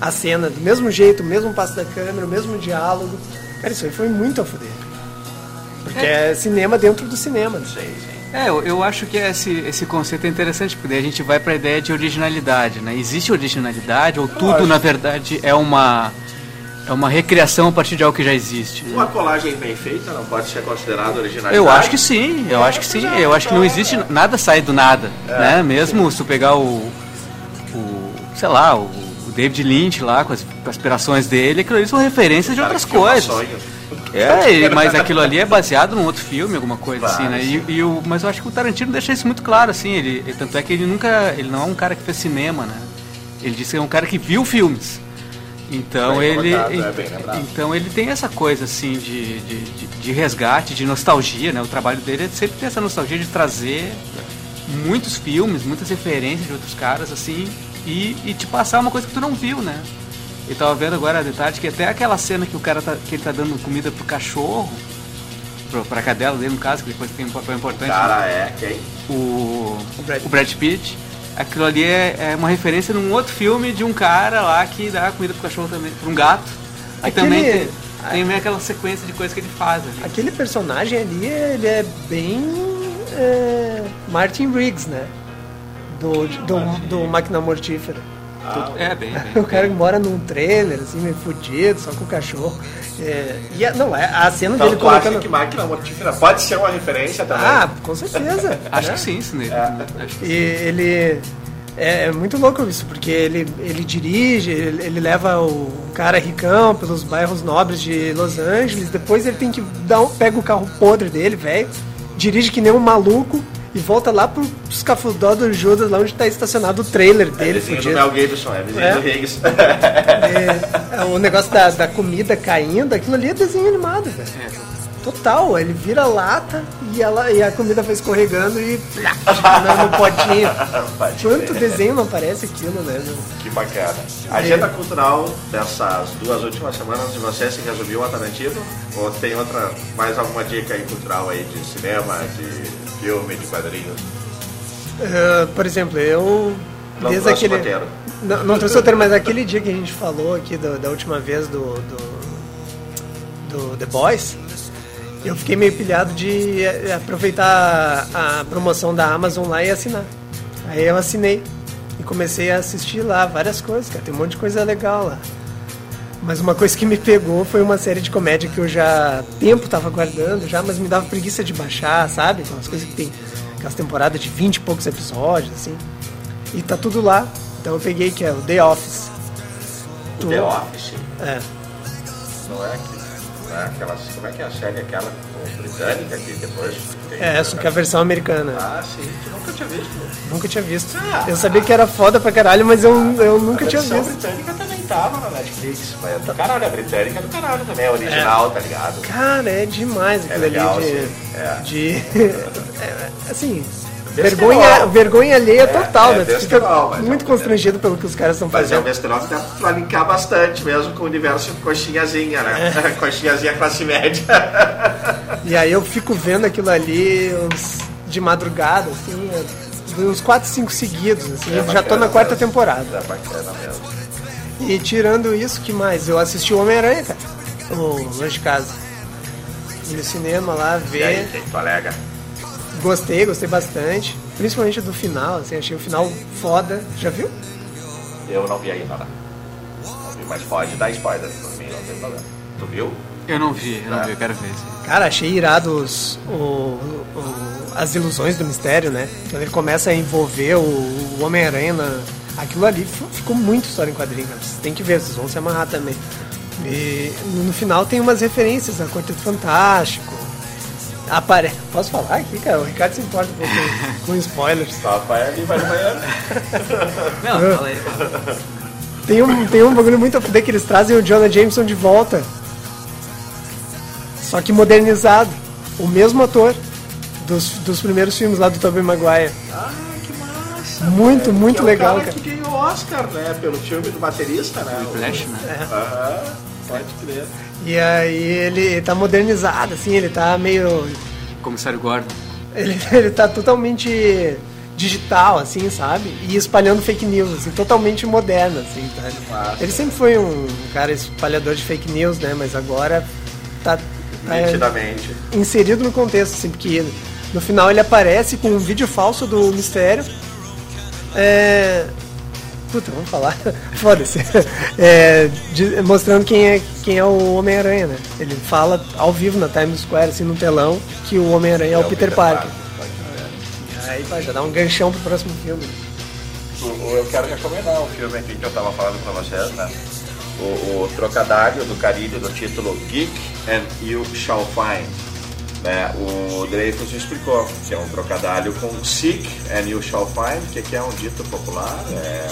a cena do mesmo jeito, o mesmo passo da câmera, o mesmo diálogo. Cara, isso aí foi muito a fuder. Porque é, cinema dentro do cinema. Né? É, eu, eu acho que esse, esse conceito é interessante, porque daí a gente vai pra ideia de originalidade, né? Existe originalidade ou tudo, na verdade, é uma, é uma recriação a partir de algo que já existe? né? Uma colagem bem feita não pode ser considerada originalidade? Eu acho que sim, eu acho que sim. Eu acho que não existe nada sai do nada, né? Mesmo se tu pegar o, o sei lá, o David Lynch lá com as, aspirações dele, aquilo ali são referências de outras coisas. É, mas aquilo ali é baseado num outro filme, alguma coisa assim, né? E, e o, mas eu acho que o Tarantino deixa isso muito claro, assim. Ele, ele- tanto é que ele nunca, ele não é um cara que fez cinema, né? Ele disse que é um cara que viu filmes. Então Bem ele, é então ele tem essa coisa assim de, de, de, de resgate, de nostalgia, né? O trabalho dele é sempre ter essa nostalgia de trazer muitos filmes, muitas referências de outros caras, assim, e, e te passar uma coisa que tu não viu, né? Eu tava vendo agora de tarde que até aquela cena que o cara tá, que ele tá dando comida pro cachorro, pro, pra cadela dele, no caso, que depois tem um papel importante. Cara, é, quem? o, O Brad o Brad Pitt. Aquilo ali é, é uma referência num outro filme de um cara lá que dá comida pro cachorro também, pra um gato. Que Aquele- também tem, tem meio aquela sequência de coisas que ele faz ali. Aquele personagem ali, ele é bem é, Martin Riggs, né? Do, do, do Máquina Mortífera. É, bem, bem. O cara que mora num trailer, assim, meio fudido, só com o cachorro. É, e a, não, é a cena Então dele tu acha colocando. que máquina mortífera pode ser uma referência também? Ah, com certeza. Acho né? que sim, isso nele. Acho que E ele. É, é muito louco isso, porque ele, ele dirige, ele, ele leva o cara ricão pelos bairros nobres de Los Angeles, depois ele tem que dar um, pega o carro podre dele, velho, dirige que nem um maluco e volta lá pro escafundó do Judas, lá onde tá estacionado o trailer É dele, vizinho do. Mel Gibson, é vizinho É. do Higgs. É, é, o negócio da, da comida caindo, aquilo ali é desenho animado, velho. É. Total, ele vira lata e, ela, e a comida vai escorregando e no, no potinho. Quanto desenho não aparece aquilo, né? meu? Que bacana. A agenda cultural dessas duas últimas semanas de você se resumiu a Tarantino? Ou tem outra, mais alguma dica aí cultural aí de cinema, de filme, de quadrinhos? Ah, por exemplo, eu. Não desde aquele. roteiro. Não, não trouxe roteiro, mas aquele dia que a gente falou aqui do- da última vez do, do, do The Boys, eu fiquei meio pilhado de eh, aproveitar a promoção da Amazon lá e assinar. Aí eu assinei e comecei a assistir lá várias coisas, cara. Tem um monte de coisa legal lá. Mas uma coisa que me pegou foi uma série de comédia que eu já tempo tava guardando já, mas me dava preguiça de baixar, sabe? Aquelas coisas que tem aquelas temporadas de 20 e poucos episódios, assim. E tá tudo lá. Então eu peguei que é o The Office. O The Office? É. Não é, que, não é aquelas, como é que é a série aquela britânica que depois... tem- É, só que a versão americana. Ah, sim, tu nunca tinha visto. Nunca tinha visto. Eu sabia que era foda pra caralho, mas eu, eu nunca a tinha versão visto. britânica também tava na Netflix. Mas é do caralho, a britânica é do caralho também, é original, tá ligado? Cara, é demais aquilo legal, ali de. sim. É. de é, Besterol. Vergonha, vergonha alheia total, é né? Besterol, fica é muito um constrangido pelo que os caras estão Mas é um fazendo. besterol que dá pra linkar bastante mesmo com o universo coxinhazinha, né? coxinhazinha classe média. E aí eu fico vendo aquilo ali uns, de madrugada, assim, é, uns 4, 5 seguidos, assim. É já tô na quarta mesmo. temporada. É bacana mesmo. E tirando isso, que mais? Eu assisti o Homem-Aranha, cara. O Longe de Casa. No cinema lá E aí, ver. quem tu alega? Gostei, gostei bastante. Principalmente do final, assim, achei o final foda. Já viu? Eu não vi ainda, né? Não vi, mas pode dar spoiler pra mim, não tem problema. Tu viu? Eu não vi, eu não É. vi, eu quero ver. Sim. Cara, achei irado os, o- o- as ilusões do mistério, né? Quando ele começa a envolver o, o Homem-Aranha. Aquilo ali ficou muito história em quadrinho, cara. Vocês têm que ver, vocês vão se amarrar também. E no, no final tem umas referências a Quarteto Fantástico. Apare... Posso falar aqui, cara? O Ricardo se importa um pouco com- com spoilers. Papai ali vai de manhã. Não, fala aí. Tem um, tem um bagulho muito a fuder que eles trazem o Jonah Jameson de volta. Só que modernizado. O mesmo ator dos, dos primeiros filmes lá do Tobey Maguire. Ah, que massa. Muito, muito é o legal, cara cara. que ganhou o Oscar, né? Pelo filme do baterista, né? O- Flash, né? Aham, pode crer. E aí ele tá modernizado, assim, ele tá meio. Comissário Gordon. Ele, ele tá totalmente digital, assim, sabe? E espalhando fake news, assim, totalmente moderno, assim, tá? Ele sempre foi um cara espalhador de fake news, né? Mas agora tá. tá Nitidamente. inserido no contexto, assim, porque no final ele aparece com um vídeo falso do mistério. É. Puta, vamos falar. Foda-se. É, mostrando quem é, quem é o Homem-Aranha, né? Ele fala ao vivo na Times Square, assim, no telão, que o Homem-Aranha é, o Peter, Parker. pode crer. Aí pá, já dá um ganchão pro próximo filme. O- o- Eu quero recomendar um filme aqui que eu tava falando pra vocês, né? O, o trocadilho do carilho do título Geek and You Shall Find. Né? O Dreyfus explicou que é um trocadilho com Seek and You Shall Find, que, que é um dito popular, é,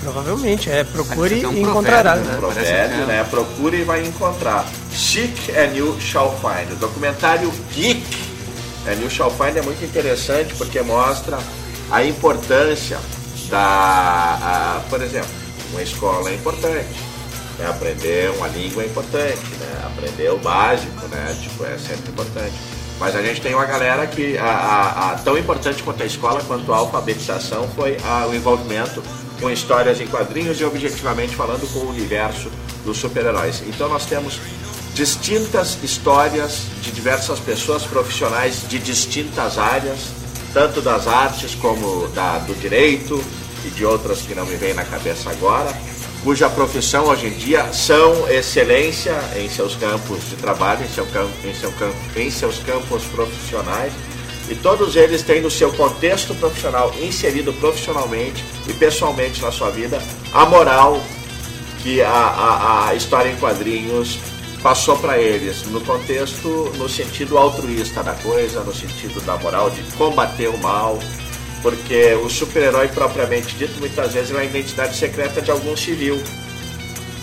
Provavelmente, é procure Aqui tem um e encontrará. provérbio, né? um provérbio, é. né? Procure e vai encontrar. Seek and You Shall Find. O documentário Geek and You Shall Find é muito interessante porque mostra a importância da. a- por exemplo, uma escola é importante. Né? Aprender uma língua é importante, né? aprender o básico, né? tipo, é sempre importante. Mas a gente tem uma galera que a, a, a tão importante quanto a escola, quanto a alfabetização, foi a, o envolvimento com histórias em quadrinhos e objetivamente falando com o universo dos super-heróis. Então nós temos distintas histórias de diversas pessoas profissionais de distintas áreas, tanto das artes como da, do direito e de outras que não me vêm na cabeça agora, cuja profissão hoje em dia são excelência em seus campos de trabalho, em, seu campo, em, seu campo, em seus campos profissionais. E todos eles têm no seu contexto profissional, inserido profissionalmente e pessoalmente na sua vida, a moral que a, a, a história em quadrinhos passou para eles no contexto, no sentido altruísta da coisa, no sentido da moral de combater o mal, porque o super-herói propriamente dito muitas vezes é uma identidade secreta de algum civil,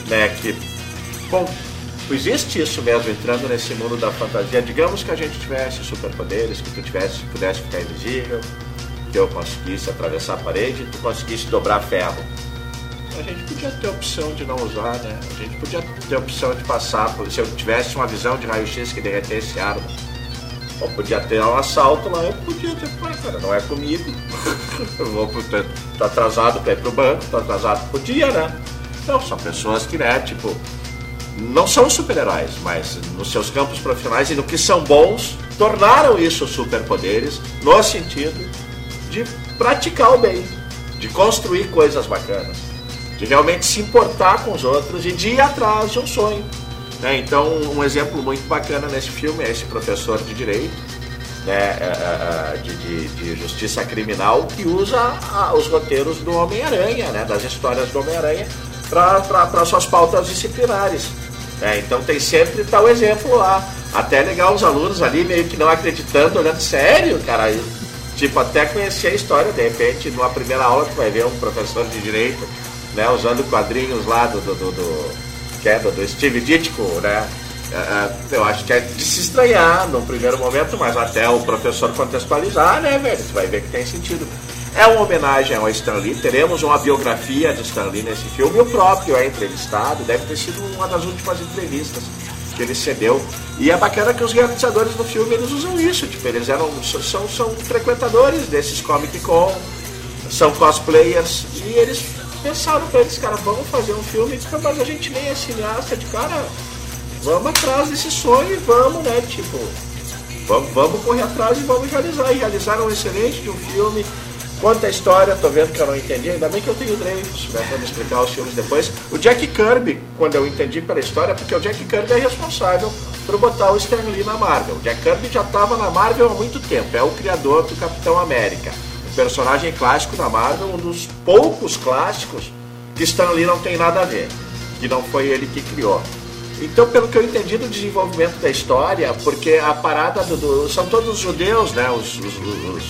né? Que, bom, existe isso mesmo entrando nesse mundo da fantasia. Digamos que a gente tivesse superpoderes, que tu tivesse, pudesse ficar invisível, que eu conseguisse atravessar a parede, tu conseguisse dobrar ferro a gente podia ter a opção de não usar, né? A gente podia ter a opção de passar, se eu tivesse uma visão de raio-x que derretesse arma. Podia ter um assalto lá, eu podia ter, pai, cara, não é comigo. eu vou tô atrasado para ir pro banco, tô atrasado pro dia, né? Então, são pessoas que, né, tipo, não são super-heróis, mas nos seus campos profissionais e no que são bons, tornaram isso superpoderes no sentido de praticar o bem, de construir coisas bacanas de realmente se importar com os outros e de ir atrás de um sonho. Né? Então, um exemplo muito bacana nesse filme é esse professor de direito, né, é, é, é, de, de, de justiça criminal, que usa os roteiros do Homem-Aranha, né, das histórias do Homem-Aranha, para suas pautas disciplinares. Né? Então, tem sempre tal exemplo lá. Até legal os alunos ali meio que não acreditando, olhando sério, cara. Tipo, até conhecer a história, de repente, numa primeira aula, tu vai ver um professor de direito né, usando quadrinhos lá do, do, do, do que é do, Steve Ditko, né? É, é, eu acho que é de se estranhar no primeiro momento, mas até o professor contextualizar, né, velho? Você vai ver que tem sentido. É uma homenagem ao Stan Lee, teremos uma biografia de Stan Lee nesse filme, o próprio é entrevistado, deve ter sido uma das últimas entrevistas que ele cedeu. E é bacana que os realizadores do filme eles usam isso, tipo, eles eram, são, são frequentadores desses Comic Con, são cosplayers, e eles pensaram pra eles, cara, vamos fazer um filme, mas a gente nem é cineasta de cara, vamos atrás desse sonho e vamos, né? Tipo, vamos, vamos correr atrás e vamos realizar. E realizaram um excelente de um filme. Conta a história, tô vendo que eu não entendi, ainda bem que eu tenho Dreyfus, né, pra me explicar os filmes depois. O Jack Kirby, quando eu entendi pela história, porque o Jack Kirby é responsável por botar o Stan Lee na Marvel. O Jack Kirby já estava na Marvel há muito tempo, é o criador do Capitão América personagem clássico da Marvel, um dos poucos clássicos que Stan Lee não tem nada a ver, que não foi ele que criou. Então, pelo que eu entendi do desenvolvimento da história, porque a parada do, do são todos judeus, né, os, os, os,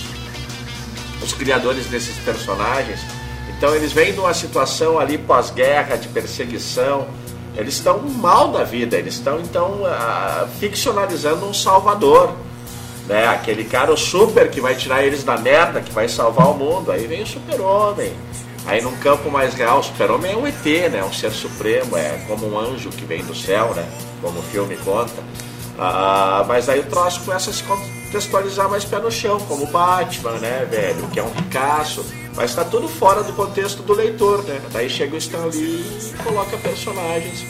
os criadores desses personagens. Então, eles vêm de uma situação ali pós-guerra, de perseguição. Eles estão mal da vida, eles estão então uh, ficcionalizando um salvador né? Aquele cara o super que vai tirar eles da merda, que vai salvar o mundo. Aí vem o super-homem. Aí num campo mais real, o super-homem é um ET, né? Um ser supremo, é como um anjo que vem do céu, né? Como o filme conta. Ah, mas aí o troço começa a se contextualizar mais pé no chão, como Batman, né, velho? Que é um ricaço. Mas está tudo fora do contexto do leitor, né? Daí chega o Stan Lee e coloca personagens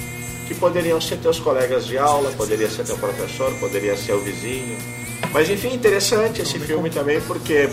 que poderiam ser teus colegas de aula, poderia ser teu professor, poderia ser o vizinho, mas enfim, interessante esse filme também porque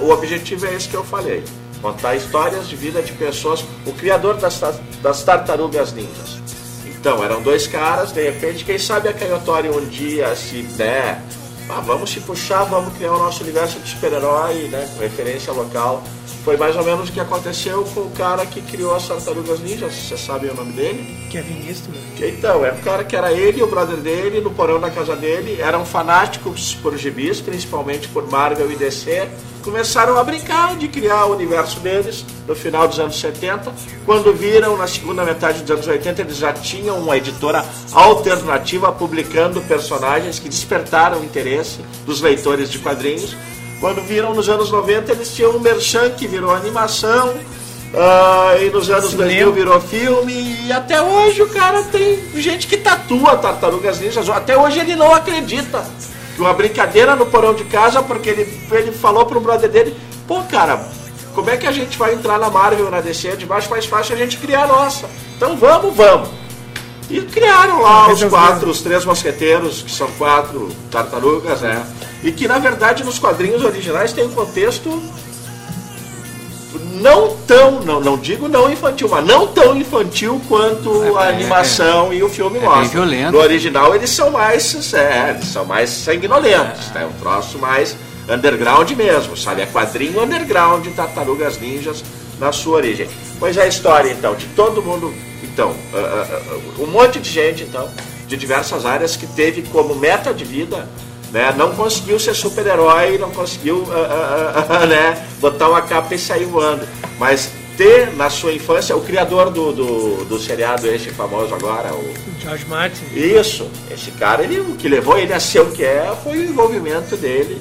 o objetivo é esse que eu falei. Contar histórias de vida de pessoas, o criador das, das tartarugas ninjas. Então, eram dois caras, de repente, quem sabe a Caiotório um dia se der, ah, vamos se puxar, vamos criar o nosso universo de super-herói, né, com referência local. Foi mais ou menos o que aconteceu com o cara que criou as Tartarugas Ninjas, você sabe o nome dele? Kevin Eastman. Então, é um cara que era ele e o brother dele, no porão da casa dele, eram fanáticos por gibis, principalmente por Marvel e DC, começaram a brincar de criar o universo deles no final dos anos 70. Quando viram, na segunda metade dos anos 80, eles já tinham uma editora alternativa publicando personagens que despertaram o interesse dos leitores de quadrinhos quando viram nos anos 90, eles tinham um merchan que virou animação, Uh, e nos anos 2000 virou filme e até hoje o cara tem gente que tatua Tartarugas Ninjas. Até hoje ele não acredita uma brincadeira no porão de casa porque ele, ele falou pro brother dele, pô cara, como é que a gente vai entrar na Marvel, na DC? É de baixo mais fácil a gente criar a nossa. Então vamos, vamos. E criaram lá os quatro, os três mosqueteiros, que são quatro tartarugas, né? E que na verdade nos quadrinhos originais tem um contexto não tão, não, não digo não infantil, mas não tão infantil quanto é, a animação é, e o filme é mostra. Violento. No original eles são mais, é, eles são mais sanguinolentos, é. né? Um troço mais underground mesmo, sabe? É quadrinho underground de Tartarugas Ninjas na sua origem. Pois é a história então de todo mundo, então, uh, uh, um monte de gente então de diversas áreas que teve como meta de vida né? Não conseguiu ser super-herói, não conseguiu uh, né? botar uma capa e sair voando. Mas ter na sua infância o criador do, do, do seriado este famoso agora, o George Martin. Isso, esse cara, ele, o que levou ele a ser o que é foi o envolvimento dele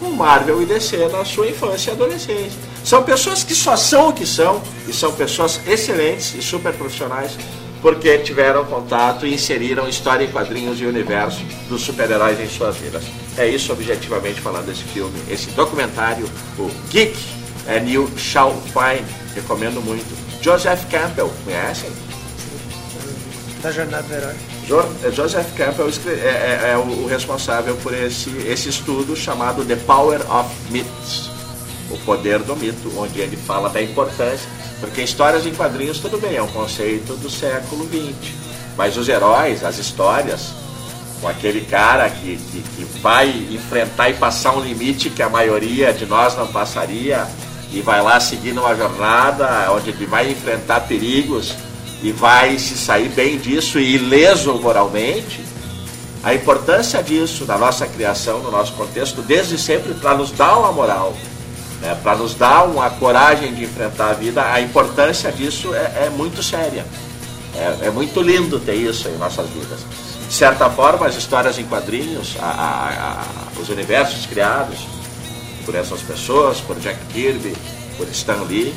com Marvel e DC na sua infância e adolescência. São pessoas que só são o que são e são pessoas excelentes e super profissionais porque tiveram contato e inseriram história em quadrinhos e universo dos super-heróis em suas vidas. É isso, objetivamente falando, esse filme, esse documentário, o Geek é New Shall Find, recomendo muito. Joseph Campbell, conhecem? Da Jornada do Herói. Eh, Joseph Campbell é, é, é o responsável por esse, esse estudo chamado The Power of Myths, o poder do mito, onde ele fala da importância porque histórias em quadrinhos, tudo bem, é um conceito do século XX. Mas os heróis, as histórias, com aquele cara que, que, que, vai enfrentar e passar um limite que a maioria de nós não passaria, e vai lá seguindo uma jornada onde ele vai enfrentar perigos e vai se sair bem disso e ileso moralmente. A importância disso na nossa criação, no nosso contexto, desde sempre para nos dar uma moral né, para nos dar uma coragem de enfrentar a vida, a importância disso é, é muito séria. É, é, muito lindo ter isso em nossas vidas. De certa forma, as histórias em quadrinhos, a, a, a, os universos criados por essas pessoas, por Jack Kirby, por Stan Lee,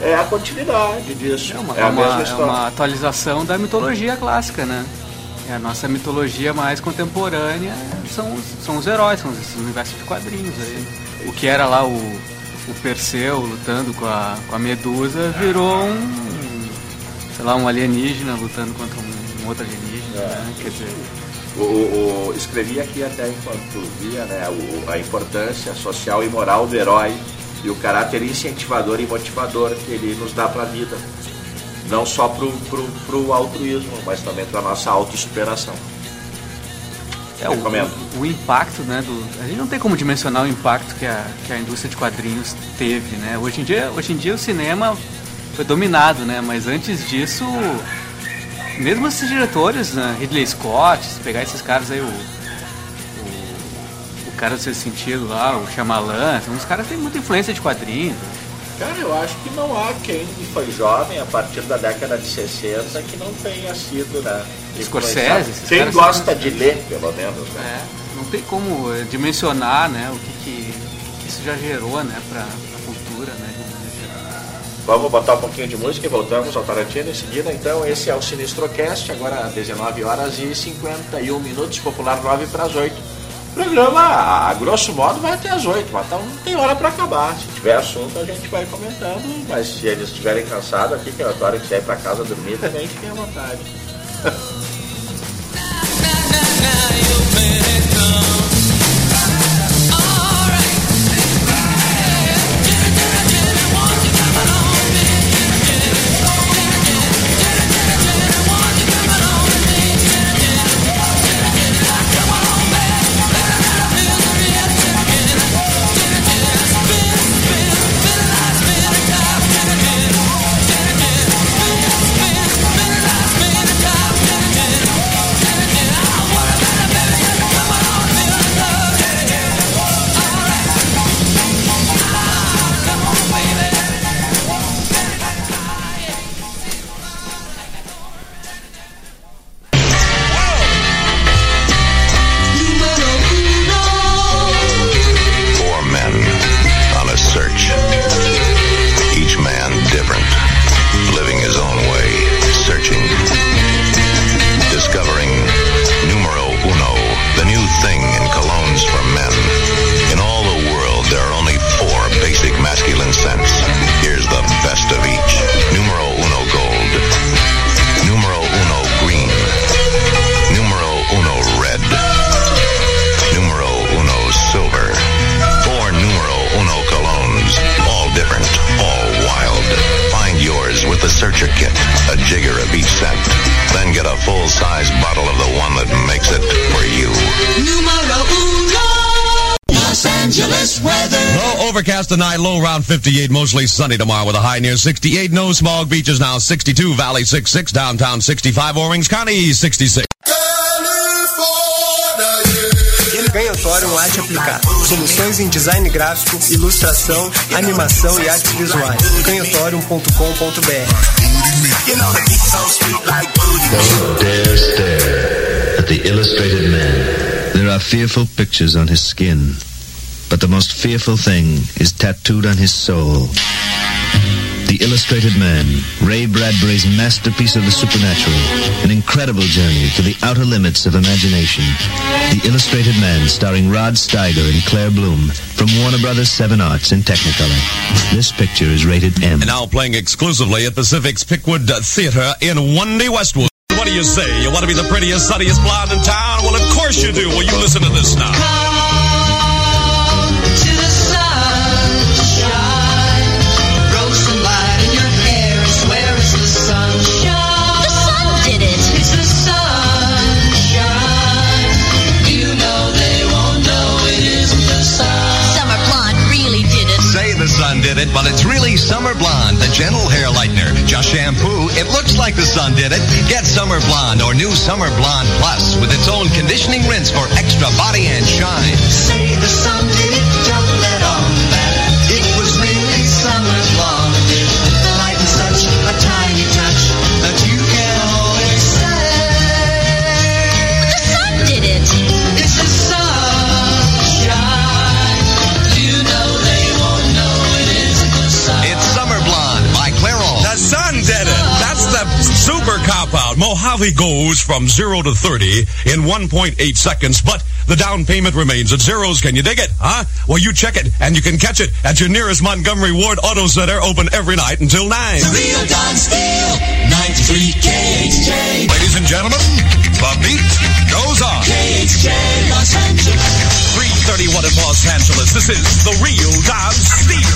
é a continuidade disso. É uma, é uma, é uma atualização da mitologia clássica, né? É a nossa mitologia mais contemporânea são, são os heróis, são os universos de quadrinhos. Aí. O que era lá o o Perseu lutando com a, com a Medusa virou um, sei lá, um alienígena lutando contra um, um outro alienígena, é. né? Quer dizer... O, o, escrevi aqui até enquanto via né, o, a importância social e moral do herói e o caráter incentivador e motivador que ele nos dá para a vida. Não só para o altruísmo, mas também para a nossa autossuperação. É, o, o, impacto, né? Do, a gente não tem como dimensionar o impacto que a, que a indústria de quadrinhos teve, né? Hoje em dia, hoje em dia o cinema foi dominado, né? Mas antes disso, mesmo esses diretores, né? Ridley Scott, se pegar esses caras aí, o, o, o cara do seu sentido lá, o Shyamalan, os caras têm muita influência de quadrinhos. Cara, eu acho que não há quem foi jovem a partir da década de 60 que não tenha sido, né? Scorsese. Quem gosta de ler, pelo menos, né? É, não tem como eh, dimensionar, né, o que, que, que isso já gerou, né, para a cultura, né, Vamos botar um pouquinho de música e voltamos ao Tarantino em seguida. Então, esse é o Sinistrocast, agora às 19 horas e 51 minutos, popular 9 para as 8 programa, a, grosso modo, vai até as 8, mas não tem hora para acabar. Se tiver assunto, a gente vai comentando, mas se eles estiverem cansados aqui, que é a hora que sair para casa dormir, também fiquem à vontade. overcast tonight, low around 58, mostly sunny tomorrow with a high near 68. No smog beaches now 62, Valley 66, downtown 65, Orange County 66. Ganhotório Arte Aplicada. Soluções em design gráfico, ilustração, animação e artes visuais. Ganhotorium.com.br Don't dare stare at the illustrated man. There are fearful pictures on his skin, but the most fearful thing is tattooed on his soul. The Illustrated Man, Ray Bradbury's masterpiece of the supernatural, an incredible journey to the outer limits of imagination. The Illustrated Man, starring Rod Steiger and Claire Bloom, from Warner Brothers Seven Arts in Technicolor. This picture is rated M. And now playing exclusively at Pacific's Pickwood Theater in Wendy Westwood. What do you say? You want to be the prettiest, sunniest blonde in town? Well, of course you do. Well, you listen to this now. Did it, but it's really Summer Blonde, the gentle hair lightener. Just shampoo. It looks like the sun did it. Get Summer Blonde or new Summer Blonde Plus with its own conditioning rinse for extra body and shine. Say the sun did it. Super out. Mojave goes from 0 to 30 in 1.8 seconds, but the down payment remains at zeros. Can you dig it? Huh? Well, you check it, and you can catch it at your nearest Montgomery Ward Auto Center, open every night until 9. The Real Don Steele, 93 KHJ. Ladies and gentlemen, the beat goes on. KHJ Los Angeles. 331 in Los Angeles. This is the real Don Steele.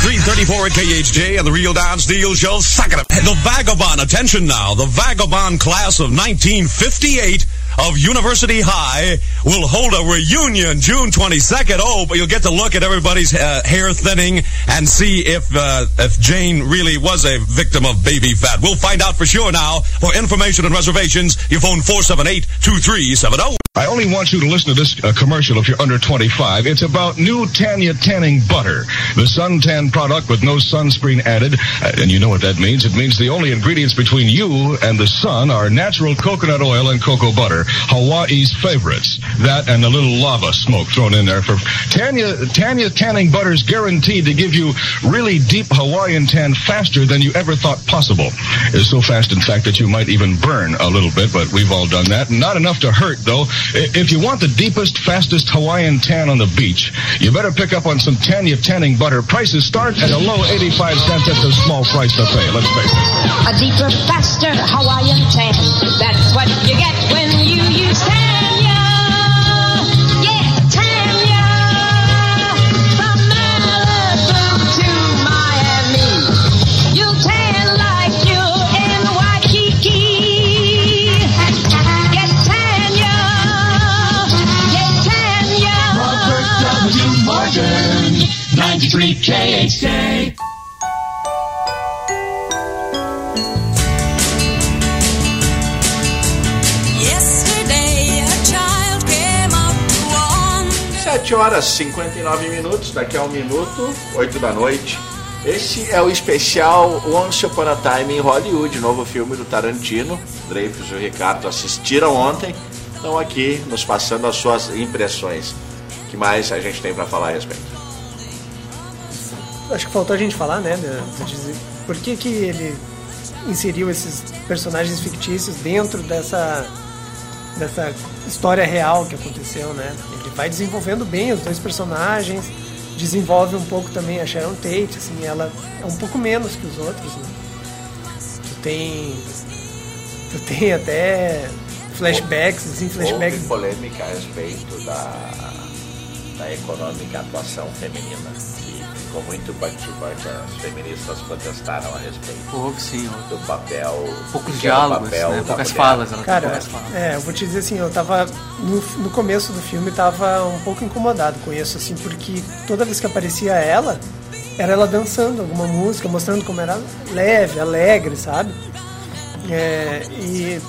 334 at KHJ and the Real Don Steel Show. Suck it up. The Vagabond. Attention now. The Vagabond class of 1958 of University High will hold a reunion June 22nd. Oh, but you'll get to look at everybody's uh, hair thinning and see if uh, if Jane really was a victim of baby fat. We'll find out for sure now. For information and reservations, you phone 478 2370. I only want you to listen to this uh, commercial if you're under 25. It's about new Tanya tanning butter, the suntan product with no sunscreen added. Uh, and you know what that means. It means the only ingredients between you and the sun are natural coconut oil and cocoa butter, Hawaii's favorites. That and a little lava smoke thrown in there for Tanya. Tanya tanning butter is guaranteed to give you really deep Hawaiian tan faster than you ever thought possible. It's so fast, in fact, that you might even burn a little bit, but we've all done that. Not enough to hurt, though. If you want the deepest, fastest Hawaiian tan on the beach, you better pick up on some Tanya tanning butter. Prices start at a low 85 cents. That's a small price to pay. Let's face it. A deeper, faster Hawaiian tan. That's what you get when you use Tanya. 93 KHJ. Yesterday a child came up to one 7 horas e 59 minutos, daqui a um minuto, 8 da noite. Esse é o especial Once Upon a Time em Hollywood, novo filme do Tarantino. Dreyfus e o Ricardo assistiram ontem, estão aqui nos passando as suas impressões. O que mais a gente tem para falar a respeito? Acho que faltou a gente falar, né? de- por que, que ele inseriu esses personagens fictícios dentro dessa, dessa história real que aconteceu, né? Ele vai desenvolvendo bem os dois personagens, desenvolve um pouco também a Sharon Tate, assim, ela é um pouco menos que os outros, né? Tu tem. Tu tem até flashbacks, assim, flashbacks. Houve polêmica a respeito da, da econômica atuação feminina, que ficou muito cativante. As feministas protestaram a respeito Houve sim, do papel. Poucos diálogos, papel né? Poucas mulher. falas, ela Cara, poucas falas. é, eu vou te dizer assim, eu tava. No, no começo do filme tava um pouco incomodado com isso, assim, porque toda vez que aparecia ela, era ela dançando alguma música, mostrando como era leve, alegre, sabe? É, e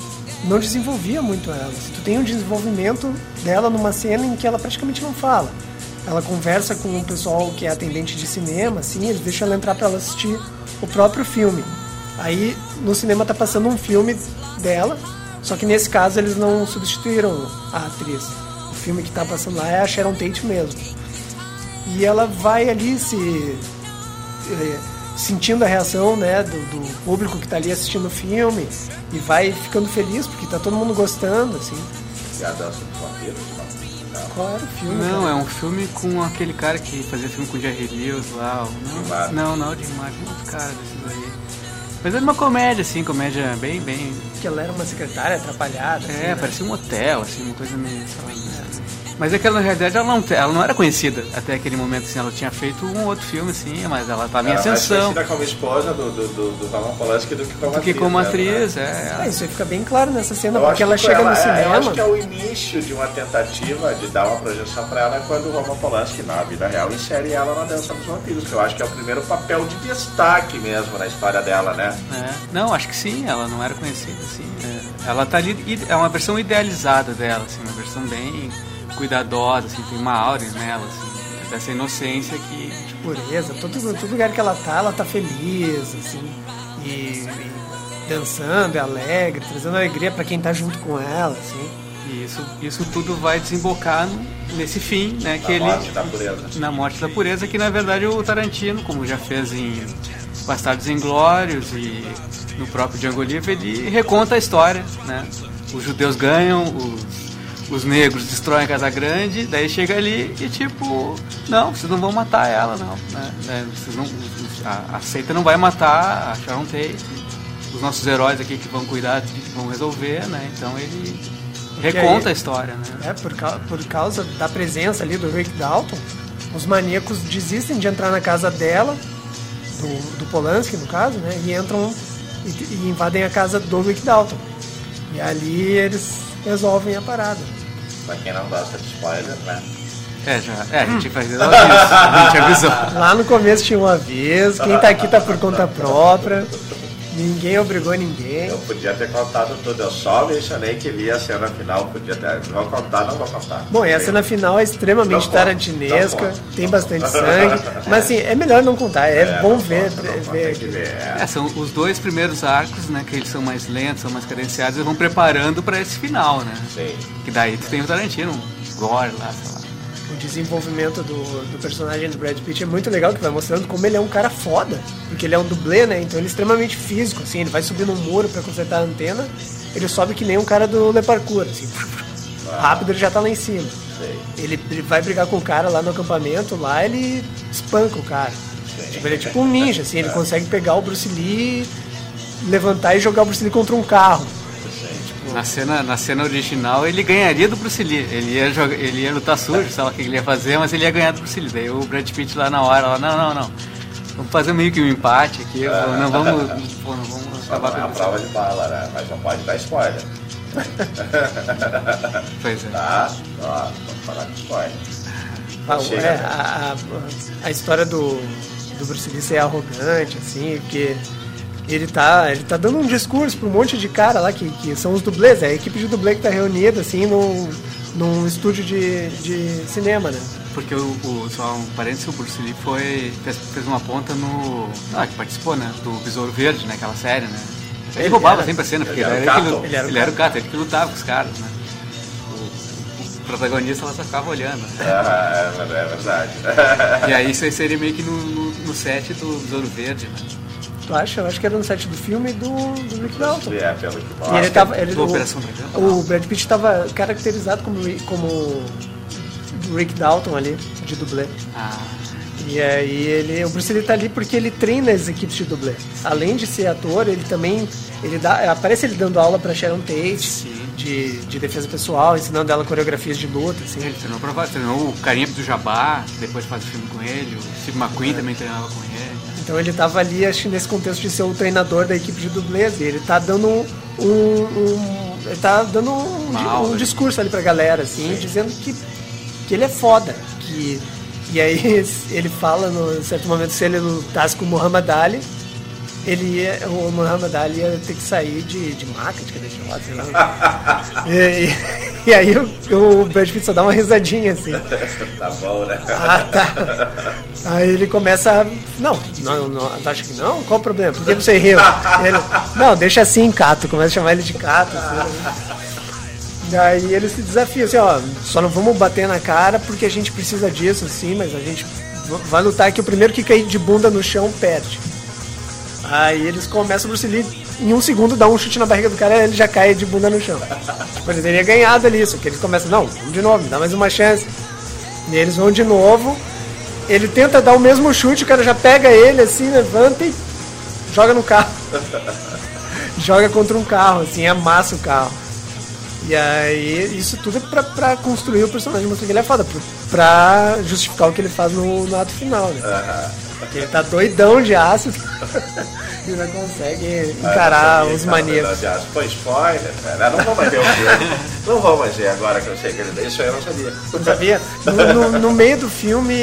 não desenvolvia muito ela. Tu tem um desenvolvimento dela numa cena em que ela praticamente não fala. Ela conversa com o pessoal que é atendente de cinema, assim, eles deixam ela entrar para ela assistir o próprio filme. Aí no cinema tá passando um filme dela, só que nesse caso eles não substituíram a atriz. O filme que tá passando lá é a Sharon Tate mesmo. E ela vai ali se eh, sentindo a reação né, do, do público que tá ali assistindo o filme e vai ficando feliz porque tá todo mundo gostando, assim. E Qual era o filme? Não, cara? é um filme com aquele cara que fazia filme com o Jerry Lewis lá. Não, não, não, de Martin, outro cara desses aí. Mas era uma comédia, assim, comédia bem, bem. Que ela era uma secretária atrapalhada. assim, É, né? parecia um hotel, assim, uma coisa meio. sei lá, né? Mas é que ela, na realidade ela não, ela não era conhecida até aquele momento, assim, ela tinha feito um outro filme, assim, mas ela estava em Ela é mais ascensão. conhecida como esposa do, do, do, do Roman Polanski do que como Do atriz. que como mesmo, atriz, né? é. É, isso aí fica bem claro nessa cena, Eu porque ela chega ela- no é, cinema. Eu acho que é o início de uma tentativa de dar uma projeção pra ela é quando o Roman Polanski, na vida real, insere ela na Dança dos Vampiros, que eu acho que é o primeiro papel de destaque mesmo na história dela, né? É. Não, acho que sim, ela não era conhecida, assim. é. Ela tá ali, é uma versão idealizada dela, assim, uma versão bem cuidadosa, assim, tem uma áurea nela, assim, dessa inocência que. pureza, todo, todo lugar que ela tá, ela tá feliz, assim, e, e dançando, é alegre, trazendo alegria pra quem tá junto com ela, assim. E isso, isso tudo vai desembocar nesse fim, né? Que Na ele, morte da pureza. Na morte da pureza, que na verdade o Tarantino, como já fez em Bastardos Inglórios e no próprio Django Livre, ele reconta a história, né? Os judeus ganham, os, os negros destroem a Casa Grande, daí chega ali e tipo, não, vocês não vão matar ela, não. Né? É, vocês não a, a seita não vai matar a Sharon Tate. Os nossos heróis aqui que vão cuidar, que vão resolver, né? Então ele reconta aí- a história, né? É, por, por causa da presença ali do Rick Dalton, os maníacos desistem de entrar na casa dela, do, do Polanski no caso, né? E entram e, e invadem a casa do Rick Dalton. E ali eles resolvem a parada. Pra quem não gosta de spoiler, né? É, já. É, a gente faz isso. A gente avisou. Lá no começo tinha um aviso, quem tá aqui tá por conta própria. Ninguém obrigou ninguém. Eu podia ter contado tudo, eu só mencionei que vi a cena final, podia ter. Vou contar, não vou contar. Bom, e a cena final é extremamente Não conta, tarantinesca, não conta. tem bastante sangue, mas assim, é melhor não contar, é, bom ver, ver aqui. É, são os dois primeiros arcos, né? Que eles são mais lentos, são mais cadenciados, eles vão preparando pra esse final, né? Sim. Que daí tu tem o Tarantino, um gore lá, sei lá. O desenvolvimento do, do personagem do Brad Pitt é muito legal, que vai mostrando como ele é um cara foda. Porque ele é um dublê, né? Então ele é extremamente físico, assim, ele vai subir no muro pra consertar a antena, ele sobe que nem um cara do Le Parkour, assim. Rápido ele já tá lá em cima. Ele, ele vai brigar com o cara lá no acampamento, lá ele espanca o cara. Tipo, ele é tipo um ninja, assim, ele consegue pegar o Bruce Lee, levantar e jogar o Bruce Lee contra um carro. Na cena, na cena original ele ganharia do Bruce Lee. Ele ia, jogar, ele ia lutar sujo, sei lá o que ele ia fazer, mas ele ia ganhar do Bruce Lee. Daí o Brad Pitt lá na hora, lá, não, não, não. Vamos fazer meio que um empate aqui. Não vamos. Pô, não vamos acabar é com a prova de bala, né? Mas não pode dar spoiler. Pois é. Tá? Ó, vamos falar de spoiler. Ah, Chega, é, né? a, a, a história do, do Bruce Lee ser arrogante, assim, porque ele tá, ele tá dando um discurso pra um monte de cara lá que, que são os dublês, é a equipe de dublê que tá reunida, assim, num, num estúdio de, de cinema, né? Porque o, o, só um parênteses, o Bruce Lee foi, fez, fez uma ponta no. Ah, que participou, né? Do Besouro Verde, né? Aquela série, né? Ele, Ele roubava era- sempre a cena, porque ele ele era ele, era o ele era o Cato, ele que lutava com os caras, né? O, o protagonista ela só ficava olhando. Ah, é, é verdade. E aí isso aí seria meio que no, no, no set do Besouro Verde, né? Tu acha? Eu acho que era no set do filme do, do Rick Dalton. É, pelo que E ele tava, ele, o, Operação o Brad Pitt estava caracterizado como, como Rick Dalton ali, de dublê. Ah, E aí ele, o Bruce Lee tá ali porque ele treina as equipes de dublê. Além de ser ator, ele também ele dá, aparece ele dando aula pra Sharon Tate de, de defesa pessoal, ensinando ela coreografias de luta, assim. ele treinou pra treinou o carinha do Jabá, depois faz o filme com ele, o Steve McQueen também treinava com ele. Então ele tava ali, acho que nesse contexto de ser o treinador da equipe de dublês, e ele tá dando um, um- ele tá dando um, aula, um discurso ali pra galera, assim, dizendo que, que ele é foda, que e aí ele fala no certo momento se ele lutasse com o Muhammad Ali, ele ia, o Muhammad Ali ia ter que sair de, de maca, de cadeira de roda, sei lá. e, e- aí o, o Brad Pitt só dá uma risadinha assim. tá bom, né? Ah, tá. Aí ele começa a. Não, não, não tu acha que não? Qual o problema? Por que você riu? Ele, não, deixa assim, Cato. Começa a chamar ele de Cato. Assim. Daí ele se desafia assim, ó, só não vamos bater na cara porque a gente precisa disso, assim, mas a gente vai lutar que o primeiro que cair de bunda no chão perde. Aí eles começam o Bruce Lee, em um segundo dá um chute na barriga do cara ele já cai de bunda no chão. Tipo, ele teria ganhado ali, só que eles começam, não, vamos de novo, dá mais uma chance. E eles vão de novo, ele tenta dar o mesmo chute, o cara já pega ele assim, levanta e joga no carro. joga contra um carro, assim, amassa o carro. E aí, isso tudo é pra, pra construir o personagem, mostrar que ele é foda, pra, pra justificar o que ele faz no, no ato final, né? Porque ele tá doidão de ácido e não consegue encarar os maníacos. Foi spoiler, cara. Não vou mais ver o filme. Não vou mais ver agora que eu sei que ele. Isso aí eu não sabia. Não sabia? No, no- no meio do filme,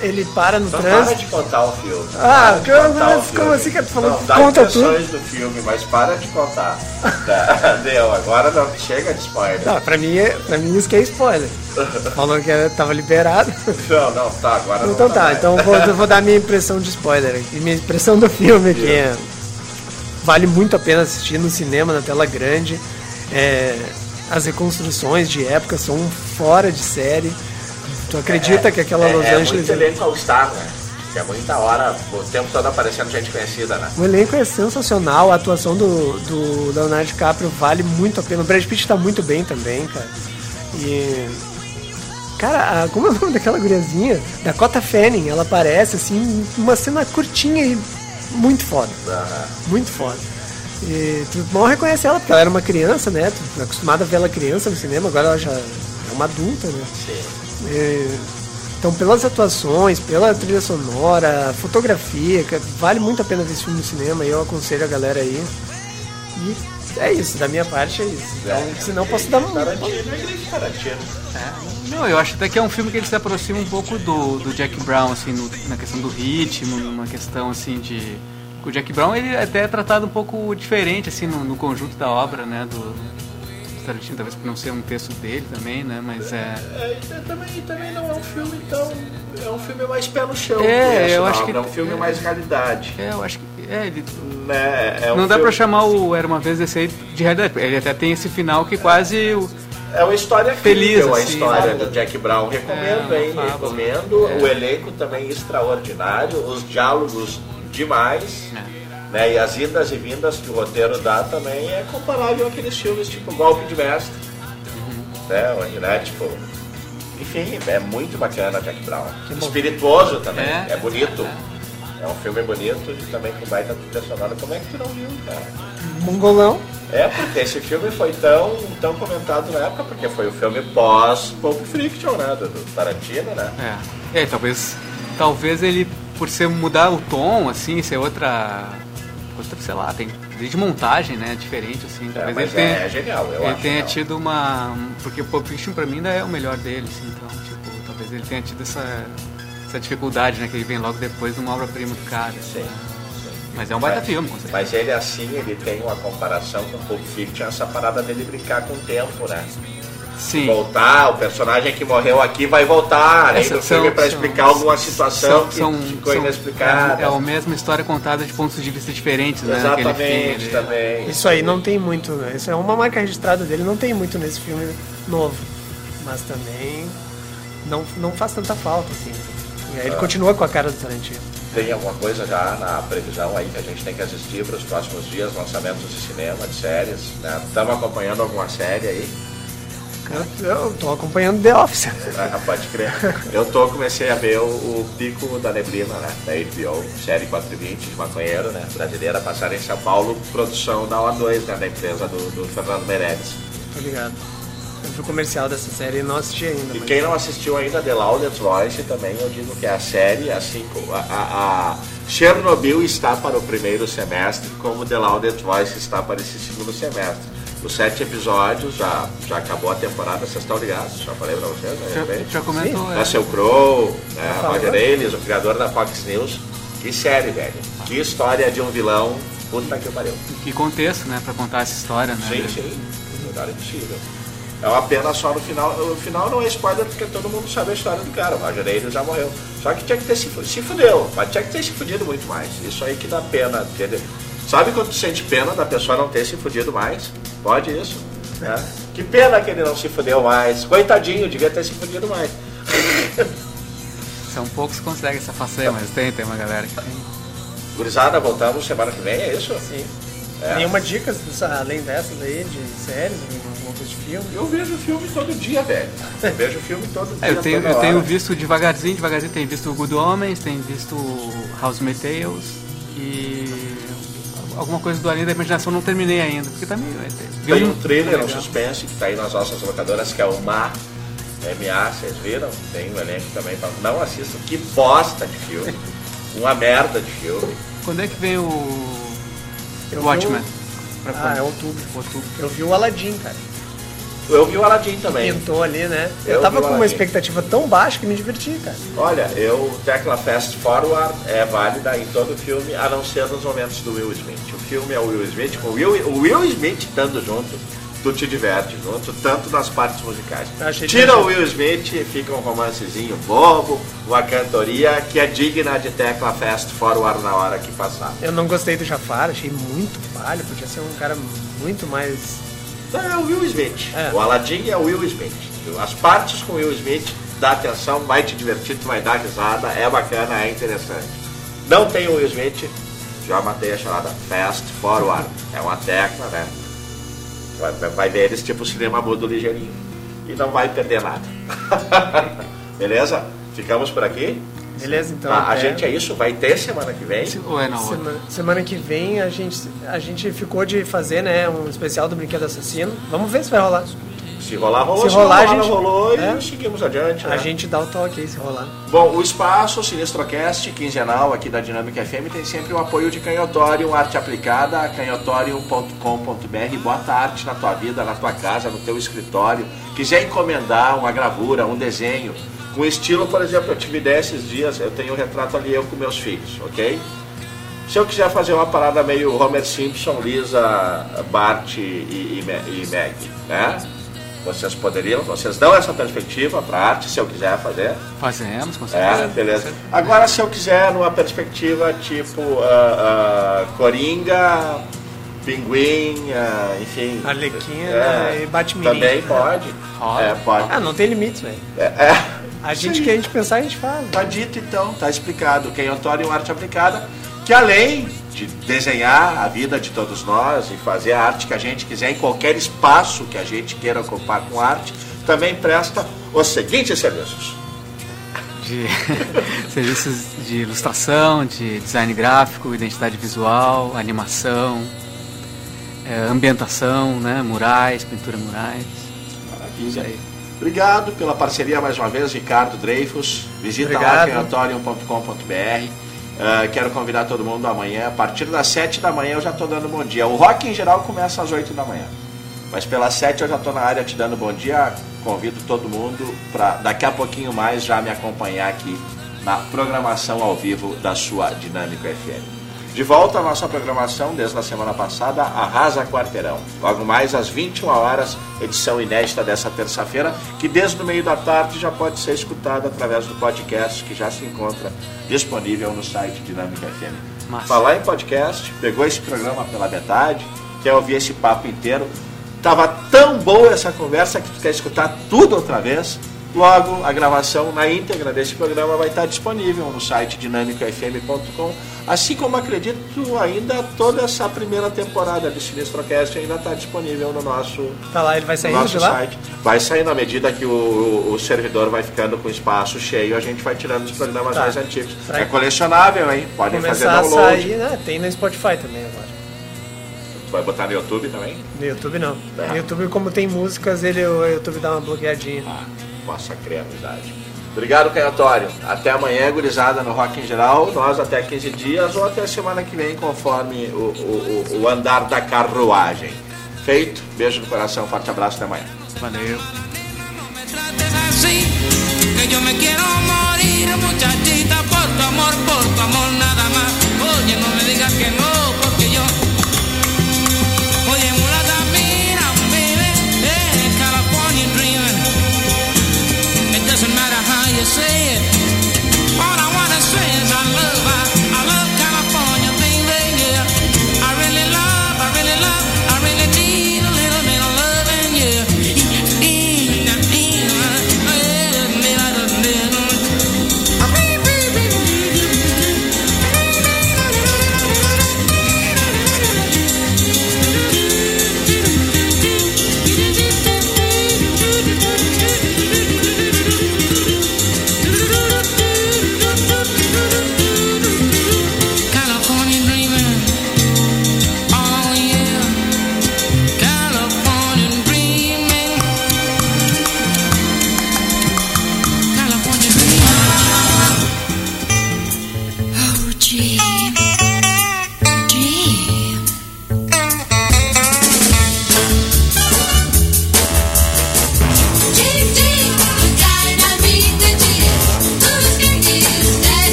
ele para no Então para trânsito. de contar o filme. Ah, Para de cara, contar mas como assim que tu falou? Não, dá Conta impressões do filme, mas para de contar. Deu, agora não, chega de spoiler. Não, pra mim, é- pra mim isso que é spoiler. Falou que tava liberado. Não, não, tá, agora não Então tá, mais. então eu vou, vou dar minha impressão de spoiler aqui. Minha impressão do filme aqui é. Vale muito a pena assistir no cinema, na tela grande. É, as reconstruções de época são fora de série. Tu acredita que aquela é, Los é Angeles. muito elenco All-Star, né? Que é muita hora, o tempo todo aparecendo gente conhecida, né? O elenco é sensacional, a atuação do, do Leonardo DiCaprio vale muito a pena. O Brad Pitt tá muito bem também, cara. E. Cara, a- como é o nome daquela guriazinha? Dakota Fanning, ela aparece assim, uma cena curtinha e muito foda. Muito foda. E tu mal reconhece ela, porque ela era uma criança, né? Tu é acostumado a ver ela criança no cinema, agora ela já é uma adulta, né? E, então, pelas atuações, pela trilha sonora, fotografia, vale muito a pena ver esse filme no cinema e eu aconselho a galera aí. E é isso, da minha parte é isso. Então, senão posso dar um. Tarantino. Não, eu acho até que é um filme que ele se aproxima um pouco do, do Jack Brown, assim, no- na questão do ritmo, numa questão, assim, de O Jack Brown ele até é tratado um pouco diferente assim no, no conjunto da obra, né, do, do Tarantino, talvez por não ser um texto dele também, né, mas é É, e também, também não é um filme tão. É um filme mais pé no chão. É, eu não, acho que- É um filme mais realidade. É, eu acho que é, ele Né? É um não dá filme- pra chamar o Era uma vez esse aí de realidade. Ele até tem esse final que quase o- É uma história Feliz, incrível, a assim, história sabe? do Jack Brown. Recomendo, É, hein? fábula. Recomendo. É. O elenco também extraordinário, os diálogos demais. É. Né? E as idas e vindas que o roteiro dá também é comparável àqueles filmes tipo Golpe de Mestre. Uhum. Né? Onde, né? Tipo, enfim, é muito bacana Jack Brown. Espirituoso também, É. é, bonito. É um filme bonito e também com baita trilha sonora. Como é que tu não viu, cara? Mongolão. É, porque esse filme foi tão, tão comentado na época, porque foi o filme pós Pulp Fiction, né? Do, do Tarantino, né? É, é, talvez, talvez ele, por ser mudar o tom, assim, ser outra, outra, sei lá, tem desde montagem, né, diferente, assim. Talvez mas ele tenha, é genial, eu ele acho tenha genial. tido uma, porque o Pulp Fiction pra mim ainda é o melhor dele, assim, então, tipo, talvez ele tenha tido essa, essa dificuldade, né, que ele vem logo depois de uma obra-prima do cara. Sim. Mas é um baita Mas- filme, com certeza. Mas ele assim, ele tem uma comparação com Pulp Fiction, essa parada dele brincar com o tempo, né? Sim. Voltar, o personagem que morreu aqui vai voltar, Essa- do filme são- pra são- explicar alguma situação que são- ficou são- inexplicada. É, é a mesma história contada de pontos de vista diferentes, né? Exatamente, filme. também. Isso aí não tem muito, né? Isso é uma marca registrada dele, não tem muito nesse filme novo. Mas também não, não faz tanta falta, assim. E aí ele continua com a cara do Tarantino. Tem alguma coisa já na previsão aí que a gente tem que assistir para os próximos dias, lançamentos de cinema, de séries, né? Estamos acompanhando alguma série aí? Eu, tô acompanhando The Office. Ah, pode crer. Eu tô, comecei a ver o, o Pico da Neblina, né? Da HBO, série 420 de maconheiro, né? Brasileira, passada em São Paulo, produção da O2, né? Da empresa do, do Fernando Meirelles. Tô ligado. Eu vi o comercial dessa série e não assisti ainda. E mas- quem não assistiu ainda The Loudest Voice também, eu digo que é a série, assim, como a, a, a Chernobyl está para o primeiro semestre, como The Loudest Voice está para esse segundo semestre. Os sete episódios, já, já acabou a temporada, vocês estão ligados? Já falei pra vocês, né? Já- de repente? já comentou, Sim. é. Russell Crowe, né? Roger Ailes, o criador da Fox News. Que série, velho. Que história de um vilão. Puta que pariu. Que contexto, né, pra contar essa história, né? Sim, sim. Melhor impossível. É uma pena só no final. O final não é spoiler porque todo mundo sabe a história do cara. O Roger Ailes já morreu. Só que tinha que ter se, se fudeu. Mas tinha que ter se fudido muito mais. Isso aí que dá pena. Entendeu? Sabe quando tu sente pena da pessoa não ter se fudido mais? Pode isso. né? Que pena que ele não se fudeu mais. Coitadinho, devia ter se fudido mais. São poucos que conseguem essa façanha, mas tem, tem uma galera que tem. Gurizada, voltamos semana que vem, é isso? Sim. É. Nenhuma dica dessa- além dessas aí, de séries, de filme? Eu vejo filme todo dia, velho. Eu vejo filme todo dia. É, eu tenho, eu tenho visto devagarzinho, devagarzinho, tenho visto Good Homens, tenho visto House Tales e alguma coisa do Além da Imaginação não terminei ainda, porque tá meio... vi Tem um trailer, um suspense que tá aí nas nossas locadoras, que é o Ma, MA, vocês viram? Tem um elenco também pra. Não assistam, que bosta de filme. Uma merda de filme. Quando é que vem o Eu Watchmen? Ah, é outubro. Outubro. Eu vi o Aladdin, cara. Eu vi o Aladdin também. Pintou ali, né? Eu, Eu tava com uma expectativa tão baixa que me diverti, cara. Olha, eu, Tecla Fast Forward é válida em todo filme, a não ser nos momentos do Will Smith. O filme é o Will Smith, com o Will, o Will Smith estando junto, tu te diverte junto, tanto nas partes musicais. Achei Tira o. Will Smith, fica um romancezinho bobo, uma cantoria que é digna de Tecla Fast Forward na hora que passar. Eu não gostei do Jafar, achei muito falho, podia ser um cara muito mais. É o Will Smith. É. O Aladdin é o Will Smith. As partes com o Will Smith, dá atenção, vai te divertir, tu vai dar risada, é bacana, é interessante. Não tem o Will Smith, já matei a chamada Fast Forward. É uma tecla, né? Vai, vai- vai ver eles tipo cinema mudo ligeirinho. E não vai perder nada. Beleza? Ficamos por aqui? Beleza, então. Tá, a gente é isso, vai ter semana que vem. Ou é na outra? Semana, semana que vem a gente, a gente ficou de fazer né, um especial do Brinquedo Assassino. Vamos ver se vai rolar. Se rolar, rolou. Se rolar, a gente- rolou é. e seguimos adiante. A né? gente dá o toque aí se rolar. Bom, o espaço Sinistrocast, quinzenal aqui da Dinâmica FM, tem sempre o apoio de Canhotorium, arte aplicada, canhotorium.com.br. Bota arte na tua vida, na tua casa, no teu escritório. Quiser encomendar uma gravura, um desenho, com estilo, por exemplo, eu tive ideia esses dias, eu tenho um retrato ali eu com meus filhos, ok? Se eu quiser fazer uma parada meio Homer Simpson, Lisa, Bart e, e, e Meg, né? Vocês poderiam, vocês dão essa perspectiva para arte, se eu quiser fazer. Fazemos, com certeza. É, beleza. Agora, se eu quiser, numa perspectiva tipo ah, ah, Coringa, Pinguim, ah, enfim. Arlequina É, e Batmirim. Também pode. É, pode. Ah, não tem limites, velho. É, é. A gente que a gente pensar, a gente fala. Tá dito então, tá explicado. Quem Antônio Arte Aplicada, que além de desenhar a vida de todos nós e fazer a arte que a gente quiser em qualquer espaço que a gente queira ocupar com arte, também presta os seguintes serviços. de serviços de ilustração, de design gráfico, identidade visual, animação, eh, ambientação, né, murais, pintura murais. Isso aí. Obrigado pela parceria mais uma vez, Ricardo Dreyfus. Visita lá Obrigado. Ah, quero convidar todo mundo amanhã. A partir das 7 da manhã eu já estou dando bom dia. O rock em geral começa às 8 da manhã. Mas pelas 7 eu já estou na área te dando bom dia. Convido todo mundo para daqui a pouquinho mais já me acompanhar aqui na programação ao vivo da sua Dinâmico FM. De volta à nossa programação desde a semana passada, Arrasa Quarteirão. Logo mais às 21 horas, edição inédita dessa terça-feira, que desde o meio da tarde já pode ser escutada através do podcast que já se encontra disponível no site Dinâmica FM. Massa. Falar em podcast, pegou esse programa pela metade, quer ouvir esse papo inteiro, tava tão boa essa conversa que tu quer escutar tudo outra vez. Logo, a gravação na íntegra desse programa vai estar disponível no site dinamicofm.com, assim como acredito ainda toda essa primeira temporada de Sinistrocast ainda está disponível no nosso, Tá lá, ele vai no sair nosso de lá? site. Vai sair na medida que o, o- o servidor vai ficando com espaço cheio, a gente vai tirando os programas Tá. mais antigos. Pra- É colecionável, hein? Podem fazer Começar a download. sair, né? Tem no Spotify também agora. Vai botar no YouTube também? No YouTube não. É. No YouTube, como tem músicas, ele, o YouTube dá uma bloqueadinha. Nossa criatividade. Obrigado, Canhatório. Até amanhã, gurizada, no Rock em Geral. Nós até 15 dias ou até semana que vem, conforme o, o- o- andar da carruagem. Feito. Beijo no coração, forte abraço, até amanhã. Valeu. así que yo me quiero morir, muchachita, por tu amor, por tu amor nada más. Oye, no me digas que no, porque yo. I'm saying?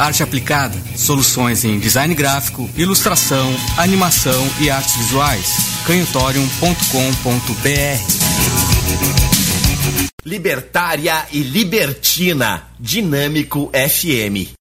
Arte Aplicada. Soluções em design gráfico, ilustração, animação e artes visuais. canhotorium.com.br Libertária e libertina. Dinâmico FM.